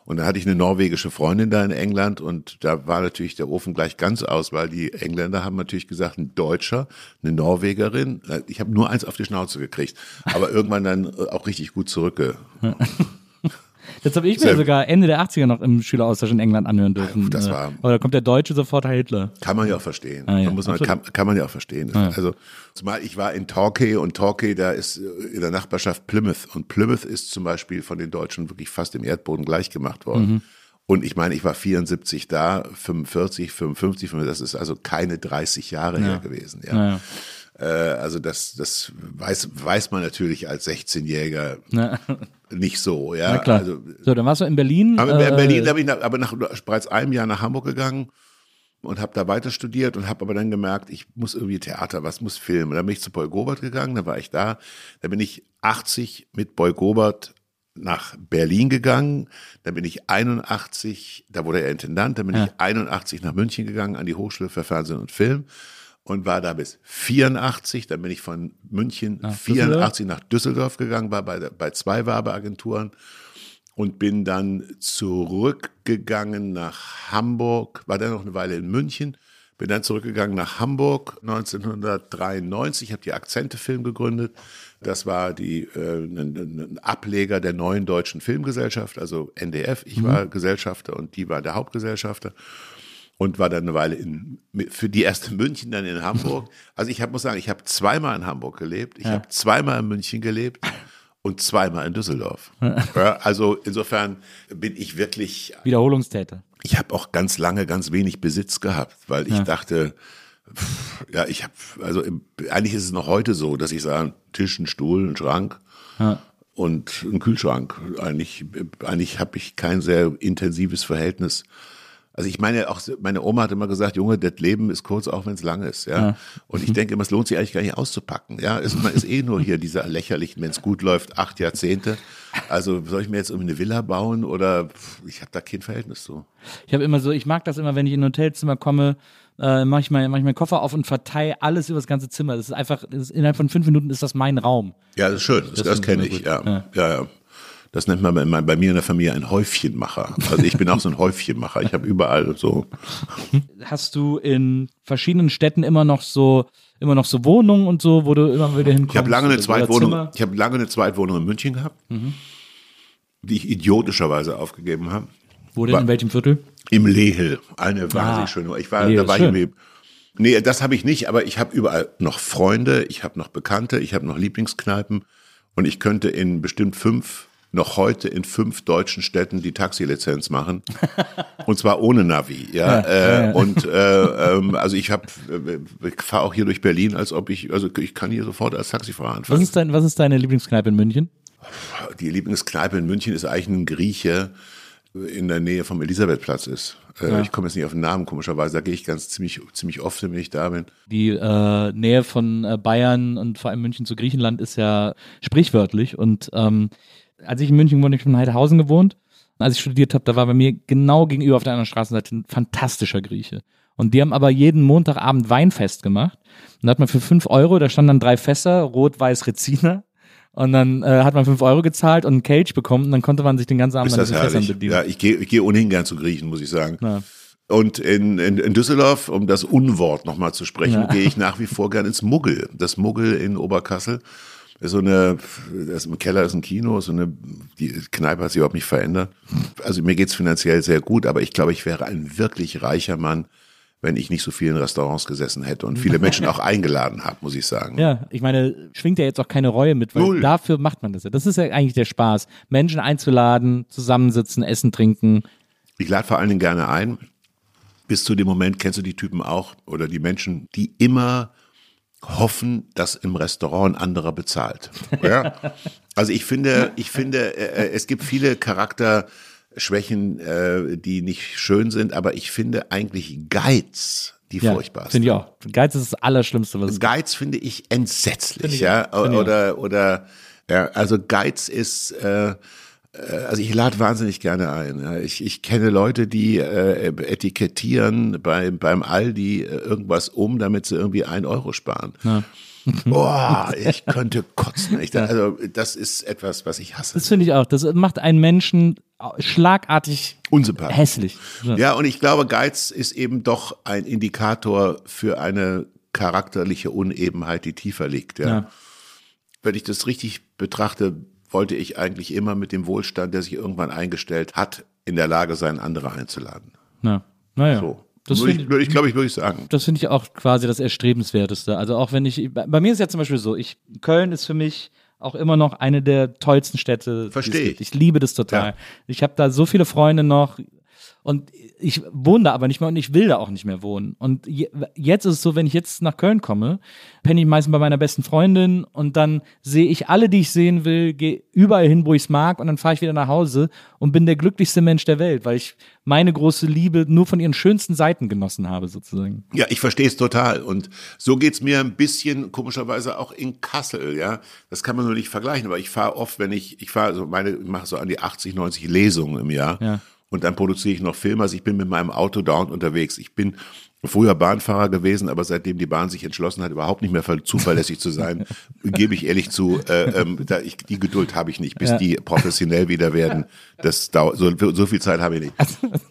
Und dann hatte ich eine norwegische Freundin da in England und da war natürlich der Ofen gleich ganz aus, weil die Engländer haben natürlich gesagt, ein Deutscher, eine Norwegerin. Ich habe nur eins auf die Schnauze gekriegt, aber irgendwann dann auch richtig gut zurückge. Das habe ich mir Sehr- sogar Ende der 80er noch im Schüleraustausch in England anhören dürfen. das Äh, war- Aber da kommt der Deutsche sofort Hitler. Kann man ja auch verstehen. Ah, ja, man muss man, kann, kann man ja auch verstehen. Also zumal ich war in Torquay und Torquay, da ist äh, in der Nachbarschaft Plymouth und Plymouth ist zum Beispiel von den Deutschen wirklich fast im Erdboden gleich gemacht worden. Mhm. Und ich meine, ich war 74 da, 45, 55, 55, das ist also keine 30 Jahre her gewesen. Ja. Ja, ja. Äh, also das, das weiß, weiß man natürlich als 16-Jähriger Na, nicht so. Ja. na klar. Also, so, dann warst du in Berlin. aber in äh, Berlin da bin ich nach, aber nach bereits einem Jahr nach Hamburg gegangen und habe da weiter studiert und habe aber dann gemerkt, ich muss irgendwie Theater, was muss Film. Und dann bin ich zu Boy Gobert gegangen, da war ich da. Da bin ich 80 mit Boy Gobert nach Berlin gegangen. Dann bin ich 81, da wurde er Intendant, dann bin ich 81 nach München gegangen an die Hochschule für Fernsehen und Film und war da bis 84. Dann bin ich von München Nach 84 nach Düsseldorf gegangen, war bei, bei zwei Werbeagenturen und bin dann zurückgegangen nach Hamburg, war dann noch eine Weile in München, bin dann zurückgegangen nach Hamburg 1993, habe die Akzente-Film gegründet. Das war die, äh, ein, ein Ableger der neuen deutschen Filmgesellschaft, also NDF. Ich war Gesellschafter und die war der Hauptgesellschafter und war dann eine Weile in, für die erste München, dann in Hamburg. Also ich hab, muss sagen, ich habe zweimal in Hamburg gelebt, ich habe zweimal in München gelebt und zweimal in Düsseldorf. Ja, also insofern bin ich wirklich, Wiederholungstäter. ich habe auch ganz lange ganz wenig Besitz gehabt, weil ich dachte, pff, ja, ich habe, also eigentlich ist es noch heute so, dass ich sage, Tisch, ein Stuhl, ein Schrank und ein Kühlschrank. Eigentlich, eigentlich habe ich kein sehr intensives Verhältnis. Also ich meine auch, meine Oma hat immer gesagt, Junge, das Leben ist kurz, auch wenn es lang ist, ja. Und ich denke immer, es lohnt sich eigentlich gar nicht auszupacken, ja. Es, man ist eh nur hier dieser lächerlichen, wenn es gut läuft, acht Jahrzehnte. Also soll ich mir jetzt irgendwie eine Villa bauen oder ich habe da kein Verhältnis zu. Ich habe immer so, ich mag das immer, wenn ich in ein Hotelzimmer komme, äh, mache ich, mein, mach ich meinen Koffer auf und verteile alles über das ganze Zimmer. Das ist einfach, das ist, innerhalb von fünf Minuten ist das mein Raum. Ja, das ist schön, das, das, finde kenne ich ja. gut. ja. ja, Das nennt man bei, bei mir in der Familie ein Häufchenmacher. Also ich bin auch so ein Häufchenmacher. Ich habe überall so Hast du in verschiedenen Städten immer noch so, immer noch so Wohnungen und so, wo du immer wieder hinkommst? Ich habe lange eine oder Zweitwohnung. Ich habe lange eine Zweitwohnung in München gehabt, die ich idiotischerweise aufgegeben habe. Wo denn, in welchem Viertel? Im Lehel, eine wahnsinnig Ah, schöne. Ich war, Lehel da war ich irgendwie. Nee, das habe ich nicht, aber ich habe überall noch Freunde, ich habe noch Bekannte, ich habe noch Lieblingskneipen und ich könnte in bestimmt fünf, noch heute in fünf deutschen Städten die Taxilizenz machen. und zwar ohne Navi, ja. äh, Und äh, ähm, also ich habe, äh, ich fahre auch hier durch Berlin, als ob ich, also ich kann hier sofort als Taxifahrer Was anfangen. ist, dein, was ist deine Lieblingskneipe in München? Die Lieblingskneipe in München ist eigentlich ein Grieche, in der Nähe vom Elisabethplatz ist. Äh, Ja. Ich komme jetzt nicht auf den Namen, komischerweise. Da gehe ich ganz ziemlich, ziemlich oft, wenn ich da bin. Die äh, Nähe von äh, Bayern und vor allem München zu Griechenland ist ja sprichwörtlich. Und ähm, als ich in München wohnte, ich in Heidehausen gewohnt. Und als ich studiert habe, da war bei mir genau gegenüber auf der anderen Straßenseite ein fantastischer Grieche. Und die haben aber jeden Montagabend Weinfest gemacht. Und da hat man für fünf Euro, da standen dann drei Fässer, Rot, Weiß, Rezina. Und dann äh, hat man fünf Euro gezahlt und einen Cage bekommen und dann konnte man sich den ganzen Abend Ist an das diesen Fässern herrlich? bedienen. Ja, ich gehe ich gehe ohnehin gern zu Griechen, muss ich sagen. Ja. Und in, in, in Düsseldorf, um das Unwort nochmal zu sprechen, Ja. gehe ich nach wie vor gern ins Muggel. Das Muggel in Oberkassel ist so eine, das im Keller ist ein Kino, so eine, die Kneipe hat sich überhaupt nicht verändert. Also mir geht's finanziell sehr gut, aber ich glaube, ich wäre ein wirklich reicher Mann, wenn ich nicht so viel in Restaurants gesessen hätte und viele Menschen auch eingeladen habe, muss ich sagen. Ja, ich meine, schwingt ja jetzt auch keine Reue mit, weil Null. dafür macht man das ja. Das ist ja eigentlich der Spaß. Menschen einzuladen, zusammensitzen, essen, trinken. Ich lade vor allen Dingen gerne ein. Bis zu dem Moment kennst du die Typen auch oder die Menschen, die immer hoffen, dass im Restaurant ein anderer bezahlt. Ja? Also ich finde, ich finde, äh, es gibt viele Charakterschwächen, äh, die nicht schön sind, aber ich finde eigentlich Geiz die Ja, furchtbarste. Finde ich auch. Geiz ist das Allerschlimmste, was es gibt. Geiz finde ich entsetzlich, Finde ich ja. ich Oder, oder, ja, also Geiz ist, äh, äh, also ich lade wahnsinnig gerne ein. Ja. Ich, ich kenne Leute, die äh, etikettieren bei, beim Aldi äh, irgendwas um, damit sie irgendwie ein Euro sparen. Boah, ich könnte kotzen. Ich, also das ist etwas, was ich hasse. Das finde ich auch. Das macht einen Menschen schlagartig Unsympathisch. hässlich. Ja. Ja, und ich glaube, Geiz ist eben doch ein Indikator für eine charakterliche Unebenheit, die tiefer liegt. Ja. Ja. Wenn ich das richtig betrachte, wollte ich eigentlich immer mit dem Wohlstand, der sich irgendwann eingestellt hat, in der Lage sein, andere einzuladen. Na, naja. So. Das würde finde ich, ich glaube ich, würde ich sagen. das finde ich auch quasi das Erstrebenswerteste. Also auch wenn ich, bei mir ist ja zum Beispiel so, ich, Köln ist für mich auch immer noch eine der tollsten Städte. Verstehe ich. Ich liebe das total. Ja. Ich habe da so viele Freunde noch und ich wohne da aber nicht mehr und ich will da auch nicht mehr wohnen. Und je, jetzt ist es so, wenn ich jetzt nach Köln komme, penne ich meistens bei meiner besten Freundin und dann sehe ich alle, die ich sehen will, gehe überall hin, wo ich es mag und dann fahre ich wieder nach Hause und bin der glücklichste Mensch der Welt, weil ich meine große Liebe nur von ihren schönsten Seiten genossen habe, sozusagen. Ja, ich verstehe es total. Und so geht's mir ein bisschen komischerweise auch in Kassel, ja. Das kann man nur nicht vergleichen, aber ich fahre oft, wenn ich, ich fahre so meine, ich mache so an die 80, 90 Lesungen im Jahr. Ja. Und dann produziere ich noch Filme. Also ich bin mit meinem Auto dauernd unterwegs. Ich bin früher Bahnfahrer gewesen, aber seitdem die Bahn sich entschlossen hat, überhaupt nicht mehr ver- zuverlässig zu sein, gebe ich ehrlich zu, äh, ähm, da ich, die Geduld habe ich nicht, bis Ja. die professionell wieder werden. Das dauert, so, so viel Zeit habe ich nicht.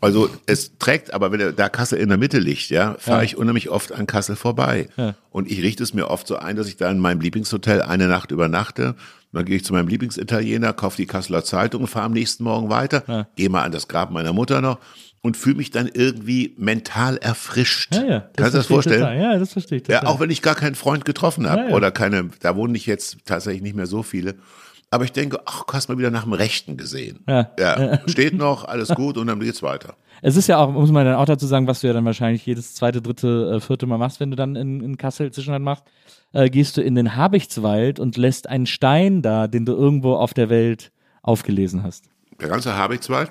Also es trägt, aber wenn der, da Kassel in der Mitte liegt, ja, fahre ich unheimlich oft an Kassel vorbei. Und ich richte es mir oft so ein, dass ich da in meinem Lieblingshotel eine Nacht übernachte. Dann gehe ich zu meinem Lieblingsitaliener, kaufe die Kasseler Zeitung und fahre am nächsten Morgen weiter, gehe mal an das Grab meiner Mutter noch und fühle mich dann irgendwie mental erfrischt. Ja, ja. Kannst du das ich vorstellen? Total. Ja, das verstehe ich. Ja, total. auch wenn ich gar keinen Freund getroffen habe Ja, ja. oder keine, da wohnen nicht jetzt tatsächlich nicht mehr so viele. Aber ich denke, ach, du hast mal wieder nach dem Rechten gesehen. Ja. ja. Steht noch, alles gut und dann geht's weiter. Es ist ja auch, muss man dann auch dazu sagen, was du ja dann wahrscheinlich jedes zweite, dritte, äh, vierte Mal machst, wenn du dann in, in Kassel Zwischenland machst, äh, gehst du in den Habichtswald und lässt einen Stein da, den du irgendwo auf der Welt aufgelesen hast. Der ganze Habichtswald,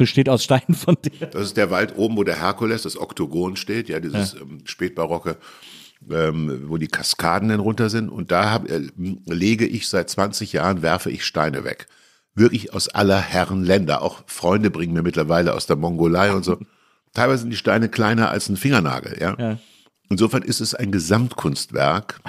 Besteht aus Steinen von dir. das ist der Wald oben, wo der Herkules, das Oktogon steht, ja, dieses ähm, spätbarocke, ähm, wo die Kaskaden dann runter sind. Und da hab, äh, lege ich seit 20 Jahren, werfe ich Steine weg. Wirklich aus aller Herren Länder. Auch Freunde bringen mir mittlerweile aus der Mongolei und so. Teilweise sind die Steine kleiner als ein Fingernagel, ja. Ja. Insofern ist es ein Gesamtkunstwerk,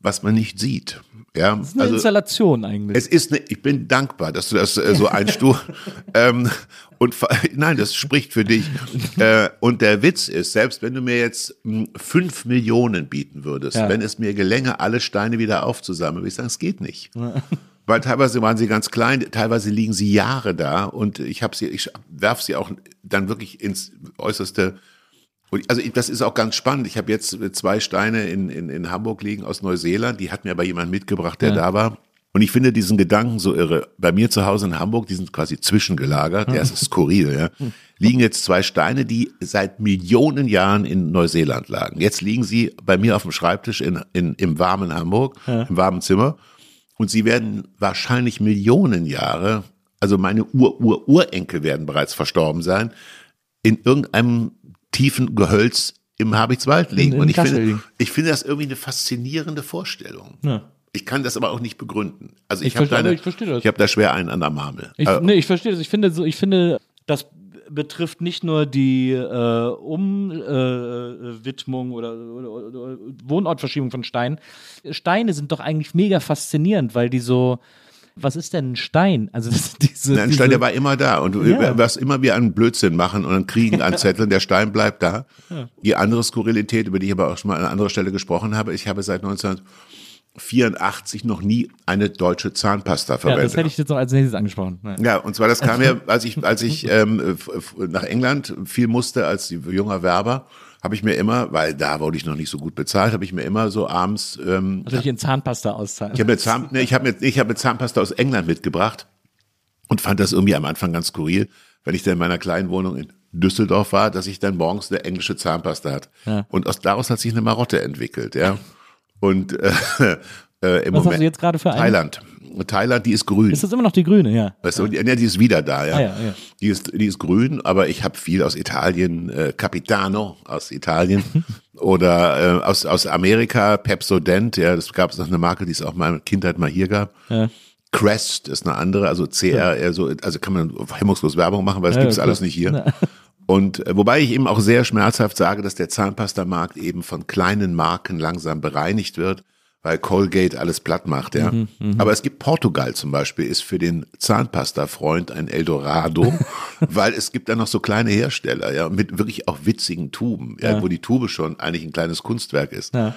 was man nicht sieht. Ja, Das ist eine Installation eigentlich. es ist eine, ich bin dankbar, dass du das äh, so einstufst. ähm, und nein, das spricht für dich. Äh, und der Witz ist, selbst wenn du mir jetzt mh, fünf Millionen bieten würdest, Ja. wenn es mir gelänge, alle Steine wieder aufzusammeln, würde ich sagen, es geht nicht. Weil teilweise waren sie ganz klein, teilweise liegen sie Jahre da und ich habe sie, ich werf sie auch dann wirklich ins äußerste. Und also das ist auch ganz spannend. Ich habe jetzt zwei Steine in, in, in Hamburg liegen aus Neuseeland. Die hat mir aber jemand mitgebracht, der Ja. da war. Und ich finde diesen Gedanken so irre. Bei mir zu Hause in Hamburg, die sind quasi zwischengelagert. Ja, es ist skurril, ja. Liegen jetzt zwei Steine, die seit Millionen Jahren in Neuseeland lagen. Jetzt liegen sie bei mir auf dem Schreibtisch in, in, im warmen Hamburg, im warmen Zimmer. Und sie werden wahrscheinlich Millionen Jahre also meine Ur-Ur-Urenkel werden bereits verstorben sein, in irgendeinem tiefen Gehölz im Habichtswald liegen. in Und ich Kassel finde, liegen. ich finde das irgendwie eine faszinierende Vorstellung. Ja. Ich kann das aber auch nicht begründen. Also Ich ich, habe da, eine- ich verstehe das. ich habe da schwer einen an der Marmel. Ich, Äh, nee, ich verstehe das. Ich finde, ich finde, das betrifft nicht nur die äh, Umwidmung äh, Widmung oder, oder, oder Wohnortverschiebung von Steinen. Steine sind doch eigentlich mega faszinierend, weil die so. Was ist denn ein Stein? Also diese, Ein diese, Stein, der war immer da und du Ja. wirst immer wieder einen Blödsinn machen und dann kriegen anzetteln, der Stein bleibt da. Die andere Skurrilität, über die ich aber auch schon mal an anderer Stelle gesprochen habe, ich habe seit 1984 noch nie eine deutsche Zahnpasta Ja, verwendet. das hätte ich jetzt noch als nächstes angesprochen. Ja. Ja, und zwar das kam mir, als ich, als ich ähm, nach England viel musste als junger Werber, habe ich mir immer, weil da wurde ich noch nicht so gut bezahlt, habe ich mir immer so abends ähm, Also ich in Zahnpasta auszahlen. ich habe mir, Zahn, nee, ich hab mir, ich hab mir Zahnpasta aus England mitgebracht und fand das irgendwie am Anfang ganz skurril, wenn ich dann in meiner kleinen Wohnung in Düsseldorf war, dass ich dann morgens eine englische Zahnpasta hat. Ja. Und aus, daraus hat sich eine Marotte entwickelt, ja. Und äh, äh, im Was hast Moment du jetzt gerade für eine? Thailand. Thailand, die ist grün. Ist das immer noch die grüne, ja. Weißt du, die, ja, die ist wieder da, ja. Ah, ja, ja. Die, ist, die ist grün, aber ich habe viel aus Italien, äh, Capitano aus Italien oder äh, aus, aus Amerika, Pepsodent, ja, das gab es noch eine Marke, die es auch mal in Kindheit mal hier gab. Ja. Crest ist eine andere, also CR, eher so, also kann man hemmungslos Werbung machen, weil das Ja, gibt's klar. alles nicht hier. Und äh, wobei ich eben auch sehr schmerzhaft sage, dass der Zahnpastamarkt eben von kleinen Marken langsam bereinigt wird, weil Colgate alles platt macht, ja. Mhm, Aber es gibt Portugal zum Beispiel, ist für den Zahnpasta-Freund ein Eldorado, weil es gibt da noch so kleine Hersteller, ja, mit wirklich auch witzigen Tuben, ja, wo die Tube schon eigentlich ein kleines Kunstwerk ist. Ja.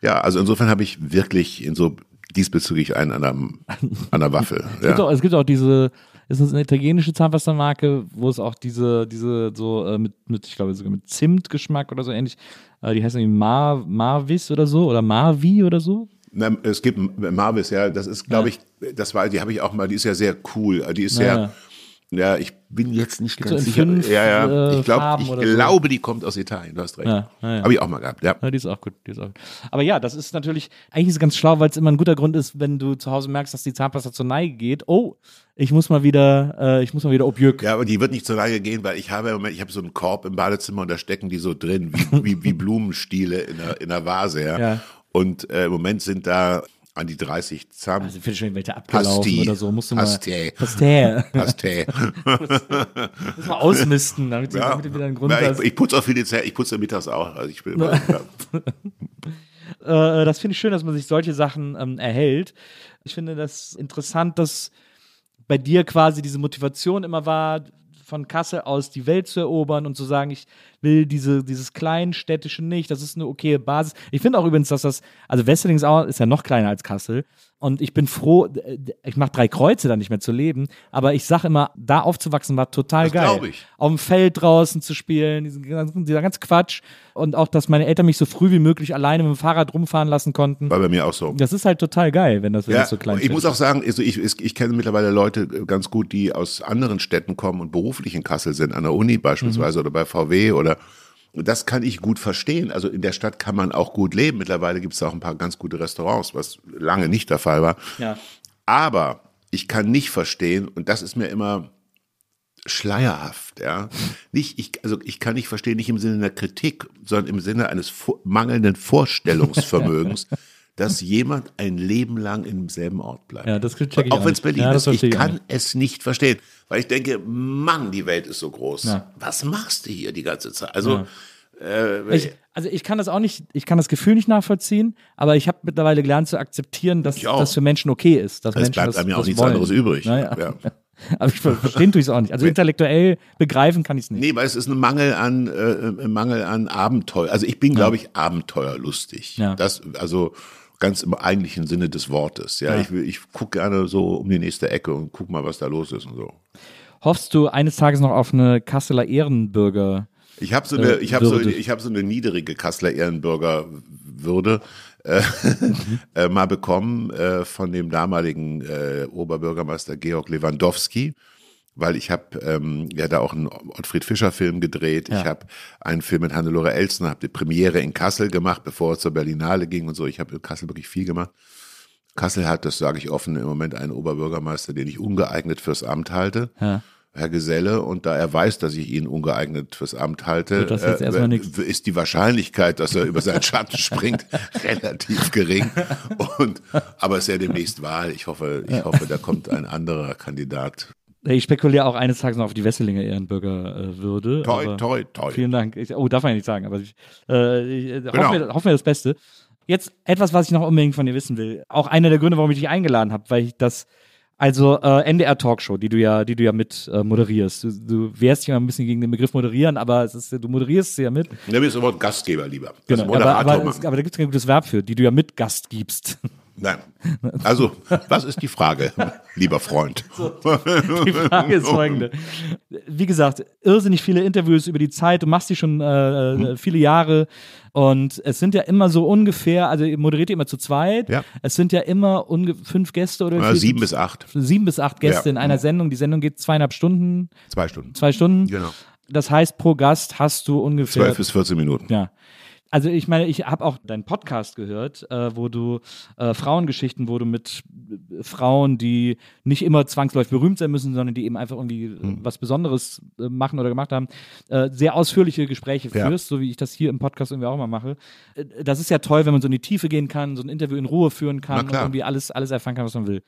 Ja, also insofern habe ich wirklich in so diesbezüglich einen an der, an der Waffel. Es, gibt Ja. auch, es gibt auch diese, ist das eine italienische Zahnpasta-Marke, wo es auch diese, diese so äh, mit, mit, ich glaube sogar mit Zimtgeschmack oder so ähnlich, äh, die heißt irgendwie Mar, Marvis oder so oder Marvi oder so. Na, es gibt Marvis, ja, das ist, glaube ich, das war, die habe ich auch mal, die ist ja sehr cool, die ist Ja, sehr, ja, ich bin jetzt nicht so ganz in sicher. fünf, ja, ja, äh, ich glaube, Farben ich oder so. glaube, die kommt aus Italien, du hast recht. Ja, ja, ja. Habe ich auch mal gehabt, ja. Ja, die ist auch gut. Die ist auch gut. Aber ja, das ist natürlich, eigentlich ist es ganz schlau, weil es immer ein guter Grund ist, wenn du zu Hause merkst, dass die Zahnpasta zur Neige geht. Oh, ich muss mal wieder, äh, ich muss mal wieder Objück. Ja, aber die wird nicht so lange gehen, weil ich habe im Moment, ich habe so einen Korb im Badezimmer und da stecken die so drin, wie, wie, wie Blumenstiele in der, in der Vase, ja. Ja. Und äh, im Moment sind da an die 30 Zahn. Also finde schon welche abgelaufen Pasti. oder so. Musst du mal. Pasti. Pastä. Pastä. Muss mal ausmisten, damit, sie Ja. damit du wieder einen Grund Ja, ich, ich putze auch viele Zähne, ich putze mittags auch. Also ich bin immer, ja. äh, das finde ich schön, dass man sich solche Sachen ähm, erhält. Ich finde das interessant, dass bei dir quasi diese Motivation immer war, von Kassel aus die Welt zu erobern und zu sagen, ich will diese, dieses kleinstädtische nicht, das ist eine okaye Basis. Ich finde auch übrigens, dass das, also Wesseling ist ja noch kleiner als Kassel und ich bin froh, äh, ich mache drei Kreuze da nicht mehr zu leben, aber ich sage immer, da aufzuwachsen war total Das geil. ich. Auf dem Feld draußen zu spielen, diesen dieser ganze Quatsch und auch, dass meine Eltern mich so früh wie möglich alleine mit dem Fahrrad rumfahren lassen konnten. War bei mir auch so. Das ist halt total geil, wenn das, wenn Ja, das so klein ich muss ist. auch sagen, also ich, ich, ich kenne mittlerweile Leute ganz gut, die aus anderen Städten kommen und beruflich in Kassel sind, an der Uni beispielsweise oder bei VW oder das kann ich gut verstehen. Also in der Stadt kann man auch gut leben. Mittlerweile gibt es auch ein paar ganz gute Restaurants, was lange nicht der Fall war. Ja. Aber ich kann nicht verstehen, und das ist mir immer schleierhaft, ja. Nicht, ich, also ich kann nicht verstehen, nicht im Sinne einer Kritik, sondern im Sinne eines mangelnden Vorstellungsvermögens, dass jemand ein Leben lang im selben Ort bleibt. Ja, das check ich auch wenn es. Berlin Ja, ist. Ich verstehe ich kann nicht. es nicht verstehen, weil ich denke, Mann, die Welt ist so groß. Ja. Was machst du hier die ganze Zeit? Also, äh, Ich, also ich kann das auch nicht, ich kann das Gefühl nicht nachvollziehen, aber ich habe mittlerweile gelernt zu akzeptieren, dass Ich das für Menschen okay ist. Dass es Menschen bleibt das, einem ja auch nichts wollen. anderes übrig. Naja. Ja. Aber ich ver- verstehen tue ich es auch nicht. Also intellektuell begreifen kann ich es nicht. Nee, weil es ist ein Mangel an äh, ein Mangel an Abenteuer. Also ich bin, glaube ich, abenteuerlustig. Ja. Das also ganz im eigentlichen Sinne des Wortes. Ja, ich will, ich gucke gerne so um die nächste Ecke und guck mal, was da los ist und so. Hoffst du eines Tages noch auf eine Kasseler Ehrenbürger? Ich habe so eine, Äh, ich habe so, ich habe so eine niedrige Kasseler Ehrenbürgerwürde äh, äh, mal bekommen äh, von dem damaligen äh, Oberbürgermeister Georg Lewandowski, weil ich habe ähm, ja da auch einen Ottfried Fischer Film gedreht. Ich habe einen Film mit Hannelore Elsner, habe die Premiere in Kassel gemacht, bevor es zur Berlinale ging und so. Ich habe in Kassel wirklich viel gemacht. Kassel hat, das sage ich offen, im Moment einen Oberbürgermeister, den ich ungeeignet fürs Amt halte. Ja. Herr Geselle, und da er weiß, dass ich ihn ungeeignet fürs Amt halte, äh, nix. ist die Wahrscheinlichkeit, dass er über seinen Schatten springt, relativ gering. Und, aber es ist ja demnächst Wahl. Ich hoffe, ich hoffe, da kommt ein anderer Kandidat. Ich spekuliere auch eines Tages noch auf die Wesselinger Ehrenbürger äh. Toi, toi, toi. Vielen Dank. Ich, oh, darf man ja nicht sagen, aber ich, äh, ich, äh, Genau. hoffen, wir, hoffen wir das Beste. Jetzt etwas, was ich noch unbedingt von dir wissen will. Auch einer der Gründe, warum ich dich eingeladen habe, weil ich das, also äh, NDR Talkshow, die du ja, die du ja mit äh, moderierst. Du, du wehrst dich immer ein bisschen gegen den Begriff moderieren, aber es ist, du moderierst sie ja mit. Mir ist aber ein Gastgeber lieber. Das Genau. Aber, aber, es, aber da gibt es kein gutes Verb für, die du ja mit Gast gibst. Nein. Also, was ist die Frage, lieber Freund? Die Frage ist folgende. Wie gesagt, irrsinnig viele Interviews über die Zeit. Du machst die schon äh, Mhm. äh, viele Jahre. Und es sind ja immer so ungefähr, also ihr moderiert immer zu zweit. Ja. Es sind ja immer fünf Gäste oder viel? sieben bis acht. sieben bis acht Gäste Ja. in einer Sendung. Die Sendung geht zweieinhalb Stunden, Zwei Stunden. zwei Stunden. Genau. Das heißt, pro Gast hast du ungefähr Zwölf bis 14 Minuten. ja. Also ich meine, ich habe auch deinen Podcast gehört, äh, wo du äh, Frauengeschichten, wo du mit äh, Frauen, die nicht immer zwangsläufig berühmt sein müssen, sondern die eben einfach irgendwie äh, Hm. was Besonderes äh, machen oder gemacht haben, sehr ausführliche Gespräche Ja. führst, so wie ich das hier im Podcast irgendwie auch mal mache. Das ist ja toll, wenn man so in die Tiefe gehen kann, so ein Interview in Ruhe führen kann und irgendwie alles, alles erfahren kann, was man will.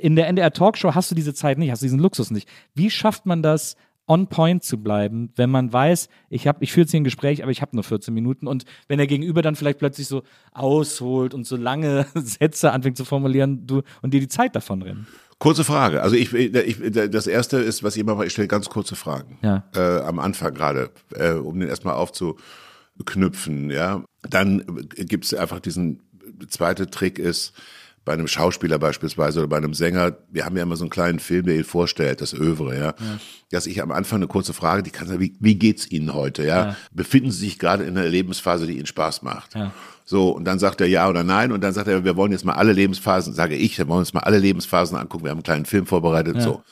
In der NDR Talkshow hast du diese Zeit nicht, hast du diesen Luxus nicht. Wie schafft man das, on point zu bleiben, wenn man weiß, ich habe, ich führe jetzt hier ein Gespräch, aber ich habe nur 14 Minuten und wenn der Gegenüber dann vielleicht plötzlich so ausholt und so lange Sätze anfängt zu formulieren, du und dir die Zeit davon rennt. Kurze Frage. Also ich, ich das erste ist, was ich immer mache, ich stelle ganz kurze Fragen. Ja. Äh, am Anfang gerade, äh, um den erstmal aufzuknüpfen, ja. Dann gibt es einfach diesen zweite Trick ist, bei einem Schauspieler beispielsweise oder bei einem Sänger, wir haben ja immer so einen kleinen Film, der ihn vorstellt, das Övre, ja, dass ich am Anfang eine kurze Frage, die kann sein, wie, wie geht's Ihnen heute, ja? Ja. Befinden Sie sich gerade in einer Lebensphase, die Ihnen Spaß macht? Ja. So, und dann sagt er ja oder nein und dann sagt er, wir wollen jetzt mal alle Lebensphasen, sage ich, wir wollen uns mal alle Lebensphasen angucken, wir haben einen kleinen Film vorbereitet, so.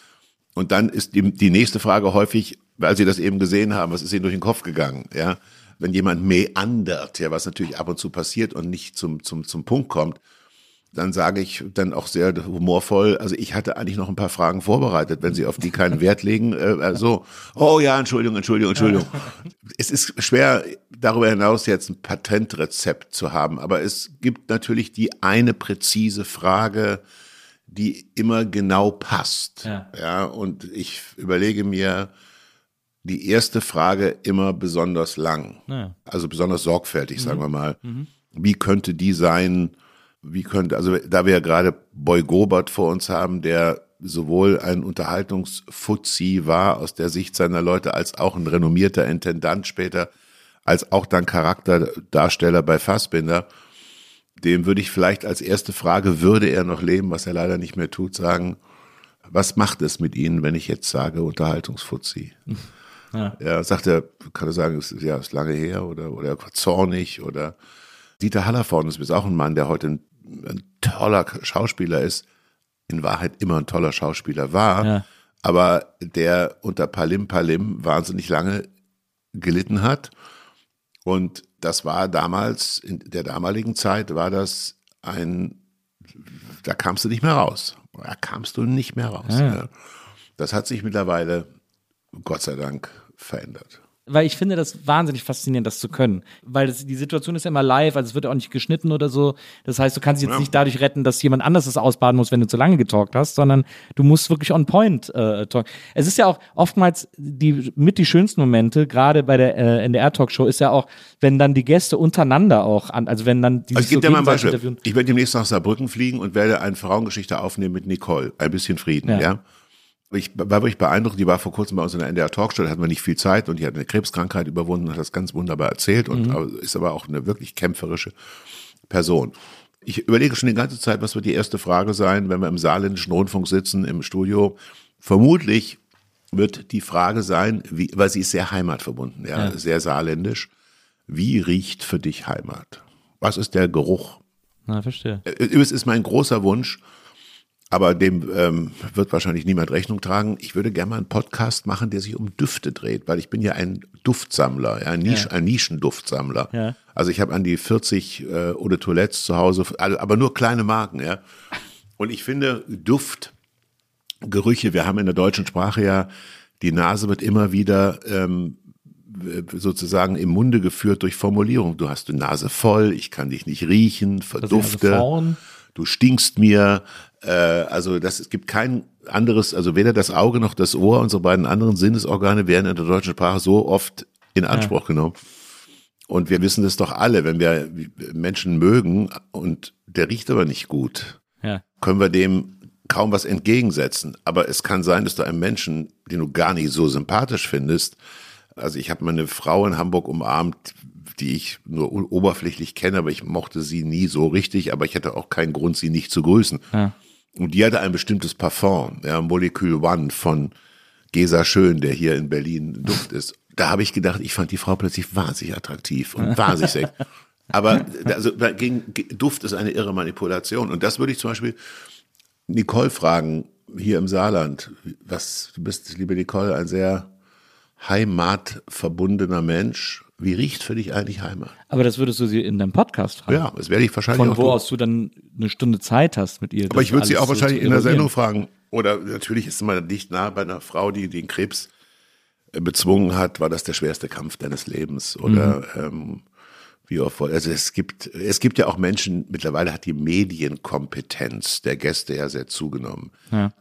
Und dann ist die, die nächste Frage häufig, weil Sie das eben gesehen haben, was ist Ihnen durch den Kopf gegangen, ja? Wenn jemand meandert, ja, was natürlich ab und zu passiert und nicht zum, zum, zum Punkt kommt, dann sage ich dann auch sehr humorvoll, also ich hatte eigentlich noch ein paar Fragen vorbereitet, wenn Sie auf die keinen Wert legen, äh, so, oh ja, Entschuldigung, Entschuldigung, Entschuldigung. Es ist schwer, darüber hinaus jetzt ein Patentrezept zu haben, aber es gibt natürlich die eine präzise Frage, die immer genau passt. Ja. ja und ich überlege mir, die erste Frage immer besonders lang. Ja. Also besonders sorgfältig, sagen Mhm. wir mal. Wie könnte die sein? Wie könnte, also da wir ja gerade Boy Gobert vor uns haben, der sowohl ein Unterhaltungsfuzzi war aus der Sicht seiner Leute, als auch ein renommierter Intendant später, als auch dann Charakterdarsteller bei Fassbinder, dem würde ich vielleicht als erste Frage, würde er noch leben, was er leider nicht mehr tut, sagen, was macht es mit Ihnen, wenn ich jetzt sage Unterhaltungsfuzzi? Ja. Ja, sagt er, kann er sagen, es ist, ja, ist lange her oder, oder zornig oder Dieter Hallervorden ist auch ein Mann, der heute ein, ein toller Schauspieler ist, in Wahrheit immer ein toller Schauspieler war, Ja. aber der unter Palim Palim wahnsinnig lange gelitten hat. Und das war damals, in der damaligen Zeit war das ein, da kamst du nicht mehr raus. Da kamst du nicht mehr raus. Ja. Ja. Das hat sich mittlerweile, Gott sei Dank, verändert. Weil ich finde das wahnsinnig faszinierend, das zu können. Weil das, die Situation ist ja immer live, also es wird ja auch nicht geschnitten oder so. Das heißt, du kannst dich jetzt Ja. nicht dadurch retten, dass jemand anderes es ausbaden muss, wenn du zu lange getalkt hast, sondern du musst wirklich on point äh, talk. Es ist ja auch oftmals die mit die schönsten Momente, gerade bei der äh, NDR-Talkshow, ist ja auch, wenn dann die Gäste untereinander auch an, also wenn dann die Also ich gebe dir mal ein Beispiel. Ich werde demnächst nach Saarbrücken fliegen und werde eine Frauengeschichte aufnehmen mit Nicole. Ein bisschen Frieden, Ja. ja. Ich war wirklich beeindruckt, die war vor kurzem bei uns in der NDR Talkshow, da hatten wir nicht viel Zeit und die hat eine Krebskrankheit überwunden und hat das ganz wunderbar erzählt und aber- ist aber auch eine wirklich kämpferische Person. Ich überlege schon die ganze Zeit, was wird die erste Frage sein, wenn wir im saarländischen Rundfunk sitzen, im Studio. Vermutlich wird die Frage sein, wie, weil sie ist sehr heimatverbunden, ja, Ja. sehr saarländisch. Wie riecht für dich Heimat? Was ist der Geruch? Na, verstehe. Äh, Es ist mein großer Wunsch, aber dem ähm, wird wahrscheinlich niemand Rechnung tragen. Ich würde gerne mal einen Podcast machen, der sich um Düfte dreht, weil ich bin ja ein Duftsammler, ja, ein, Nisch, Ja. ein Nischenduftsammler. Ja. Also ich habe an die 40 äh, de Toilettes zu Hause, alle- aber nur kleine Marken, ja. Und ich finde Duft, Gerüche, wir haben in der deutschen Sprache ja, die Nase wird immer wieder ähm, sozusagen im Munde geführt durch Formulierung. Du hast die Nase voll, ich kann dich nicht riechen, verdufte, also du stinkst mir. Äh, also das, es gibt kein anderes, also weder das Auge noch das Ohr, unsere beiden anderen Sinnesorgane werden in der deutschen Sprache so oft in Anspruch genommen. Und wir wissen das doch alle, wenn wir Menschen mögen und der riecht aber nicht gut, Ja. können wir dem kaum was entgegensetzen. Aber es kann sein, dass du einen Menschen, den du gar nicht so sympathisch findest, also ich habe meine Frau in Hamburg umarmt, die ich nur oberflächlich kenne, aber ich mochte sie nie so richtig, aber ich hatte auch keinen Grund, sie nicht zu grüßen. Ja. Und die hatte ein bestimmtes Parfum, ja, Molecule One von Gesa Schön, der hier in Berlin Duft ist. Da habe ich gedacht, ich fand die Frau plötzlich wahnsinnig attraktiv und wahnsinnig sexy. Aber also dagegen, Duft ist eine irre Manipulation. Und das würde ich zum Beispiel Nicole fragen, hier im Saarland. Was, du bist, liebe Nicole, ein sehr heimatverbundener Mensch. Wie riecht für dich eigentlich Heimat? Aber das würdest du sie in deinem Podcast fragen. Ja, das werde ich wahrscheinlich Von auch wo aus du dann eine Stunde Zeit hast mit ihr. Aber ich würde sie auch so wahrscheinlich zu in der. Sendung fragen. Oder natürlich ist man dicht nah bei einer Frau, die den Krebs äh, bezwungen hat, war das der schwerste Kampf deines Lebens oder Mhm. ähm, wie oft wohl- also es gibt es gibt ja auch Menschen mittlerweile hat die Medienkompetenz der Gäste ja sehr zugenommen.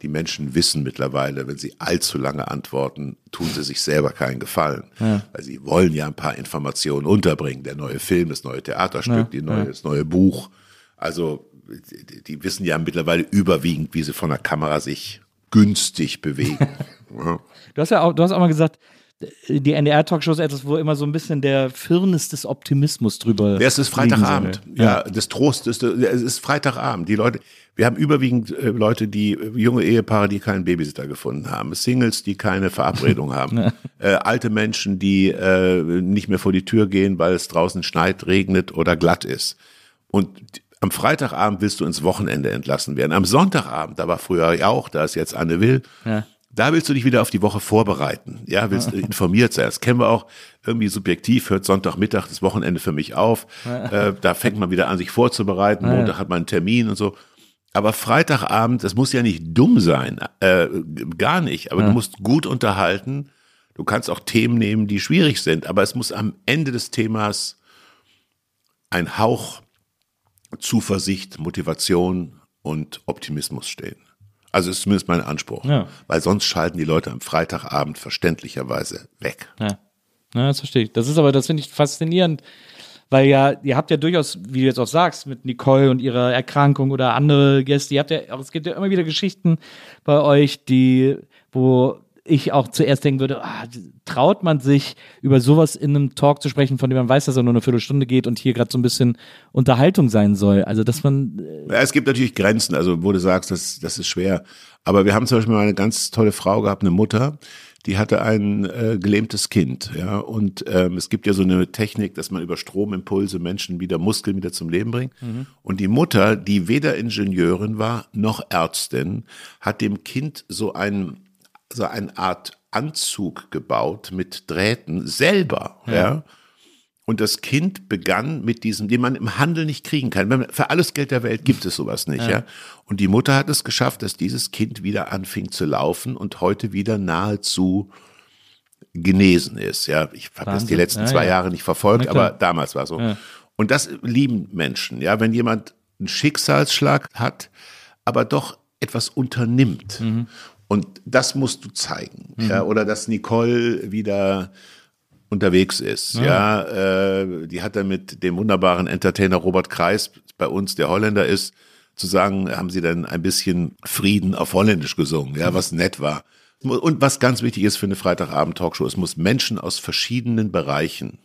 Die Menschen wissen mittlerweile, wenn sie allzu lange antworten, tun sie sich selber keinen Gefallen, weil sie wollen ja ein paar Informationen unterbringen. Der neue Film, das neue Theaterstück, die neue, das neue Buch. Also die, wissen ja mittlerweile überwiegend, wie sie von der Kamera sich günstig bewegen. Ja. Du hast ja auch, du hast auch mal gesagt, die NDR-Talkshow ist etwas, wo immer so ein bisschen der Firnis des Optimismus drüber. Ja, es ist Freitagabend. soll. Ja, des Trostes. Es ist Freitagabend. Die Leute, wir haben überwiegend äh, Leute, die äh, junge Ehepaare, die keinen Babysitter gefunden haben, Singles, die keine Verabredung haben, äh, alte Menschen, die äh, nicht mehr vor die Tür gehen, weil es draußen schneit, regnet oder glatt ist. Und am Freitagabend willst du ins Wochenende entlassen werden. Am Sonntagabend, da war früher ja auch, da ist jetzt Anne Will. Ja. Da willst du dich wieder auf die Woche vorbereiten. Ja, willst informiert sein. Das kennen wir auch irgendwie subjektiv, hört Sonntagmittag das Wochenende für mich auf. Äh, da fängt man wieder an, sich vorzubereiten. Montag hat man einen Termin und so. Aber Freitagabend, das muss ja nicht dumm sein, äh, gar nicht. Aber du musst gut unterhalten. Du kannst auch Themen nehmen, die schwierig sind. Aber es muss am Ende des Themas ein Hauch Zuversicht, Motivation und Optimismus stehen. Also ist zumindest mein Anspruch. Ja. Weil sonst schalten die Leute am Freitagabend verständlicherweise weg. Ja. ja, das verstehe ich. Das ist aber, das finde ich faszinierend, weil ja, ihr habt ja durchaus, wie du jetzt auch sagst, mit Nicole und ihrer Erkrankung oder andere Gäste, ihr habt ja, es gibt ja immer wieder Geschichten bei euch, die, wo ich auch zuerst denken würde, ah, traut man sich über sowas in einem Talk zu sprechen, von dem man weiß, dass er nur eine Viertelstunde geht und hier gerade so ein bisschen Unterhaltung sein soll. Also, dass man, äh, Ja, es gibt natürlich Grenzen, also wo du sagst, das, das ist schwer. Aber wir haben zum Beispiel mal eine ganz tolle Frau gehabt, eine Mutter, die hatte ein äh, gelähmtes Kind, ja. Und ähm, es gibt ja so eine Technik, dass man über Stromimpulse Menschen wieder Muskeln wieder zum Leben bringt. Und die Mutter, die weder Ingenieurin war noch Ärztin, hat dem Kind so ein so eine Art Anzug gebaut mit Drähten selber, ja. Und das Kind begann mit diesem, den man im Handel nicht kriegen kann. Für alles Geld der Welt gibt es sowas nicht, ja. Und die Mutter hat es geschafft, dass dieses Kind wieder anfing zu laufen und heute wieder nahezu genesen ist. Ja, ich habe das die letzten Ja, zwei ja. Jahre nicht verfolgt, aber damals war so. Und das lieben Menschen, ja, wenn jemand einen Schicksalsschlag hat, aber doch etwas unternimmt. Mhm. Und das musst du zeigen. Ja, oder dass Nicole wieder unterwegs ist. Ja, äh, die hat dann mit dem wunderbaren Entertainer Robert Kreis bei uns, der Holländer ist, zu sagen, haben sie dann ein bisschen Frieden auf Holländisch gesungen, ja, was nett war. Und was ganz wichtig ist für eine Freitagabend-Talkshow, es muss Menschen aus verschiedenen Bereichen,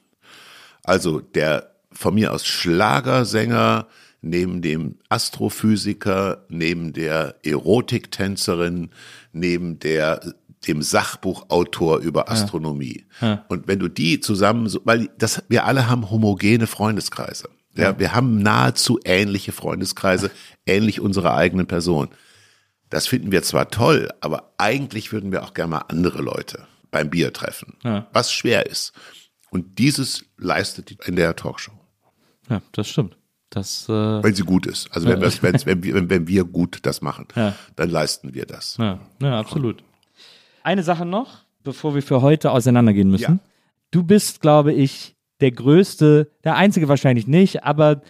also der von mir aus Schlagersänger, neben dem Astrophysiker, neben der Erotiktänzerin, neben der dem Sachbuchautor über Astronomie. Und wenn du die zusammen, weil das, wir alle haben homogene Freundeskreise. Ja, wir haben nahezu ähnliche Freundeskreise, ähnlich unserer eigenen Person. Das finden wir zwar toll, aber eigentlich würden wir auch gerne mal andere Leute beim Bier treffen, was schwer ist. Und dieses leistet in der Talkshow. Ja, das stimmt. Das, äh, Wenn sie gut ist. Also wenn, wenn, wir, wenn wir gut das machen, Ja. dann leisten wir das. ja, ja, absolut. Eine Sache noch, bevor wir für heute auseinandergehen müssen. Ja. Du bist, glaube ich, der größte, der einzige wahrscheinlich nicht, aber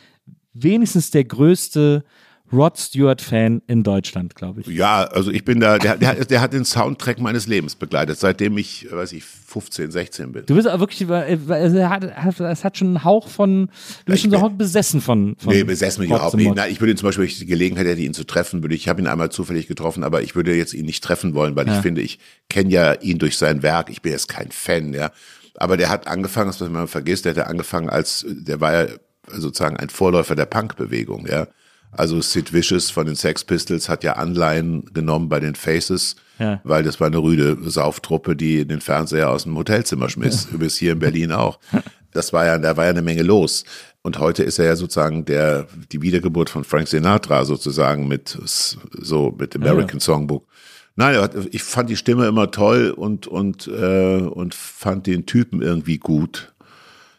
wenigstens der größte Rod Stewart-Fan in Deutschland, glaube ich. Ja, also ich bin da, der, der, hat- der hat den Soundtrack meines Lebens begleitet, seitdem ich, weiß ich, 15, 16 bin. Du bist aber wirklich, äh, es hat, schon einen Hauch von, du bist schon so bin- besessen von, von Nee, besessen mich überhaupt nicht. Na, ich würde ihn zum Beispiel, wenn ich die Gelegenheit hätte, ihn zu treffen, würde ich, ich habe ihn einmal zufällig getroffen, aber ich würde jetzt ihn nicht treffen wollen, weil ich finde, ich kenne ja ihn durch sein Werk. Ich bin jetzt kein Fan, ja. Aber der hat angefangen, das was man vergisst, der hat ja angefangen als, der war ja sozusagen ein Vorläufer der Punkbewegung, ja. Also Sid Vicious von den Sex Pistols hat ja Anleihen genommen bei den Faces, Ja. weil das war eine rüde Sauftruppe, die den Fernseher aus dem Hotelzimmer schmiss, bis hier in Berlin auch. Das war ja, da war ja eine Menge los. Und heute ist er ja sozusagen der, die Wiedergeburt von Frank Sinatra sozusagen mit, so, mit American Songbook. Nein, ich fand die Stimme immer toll und, und, äh, und fand den Typen irgendwie gut.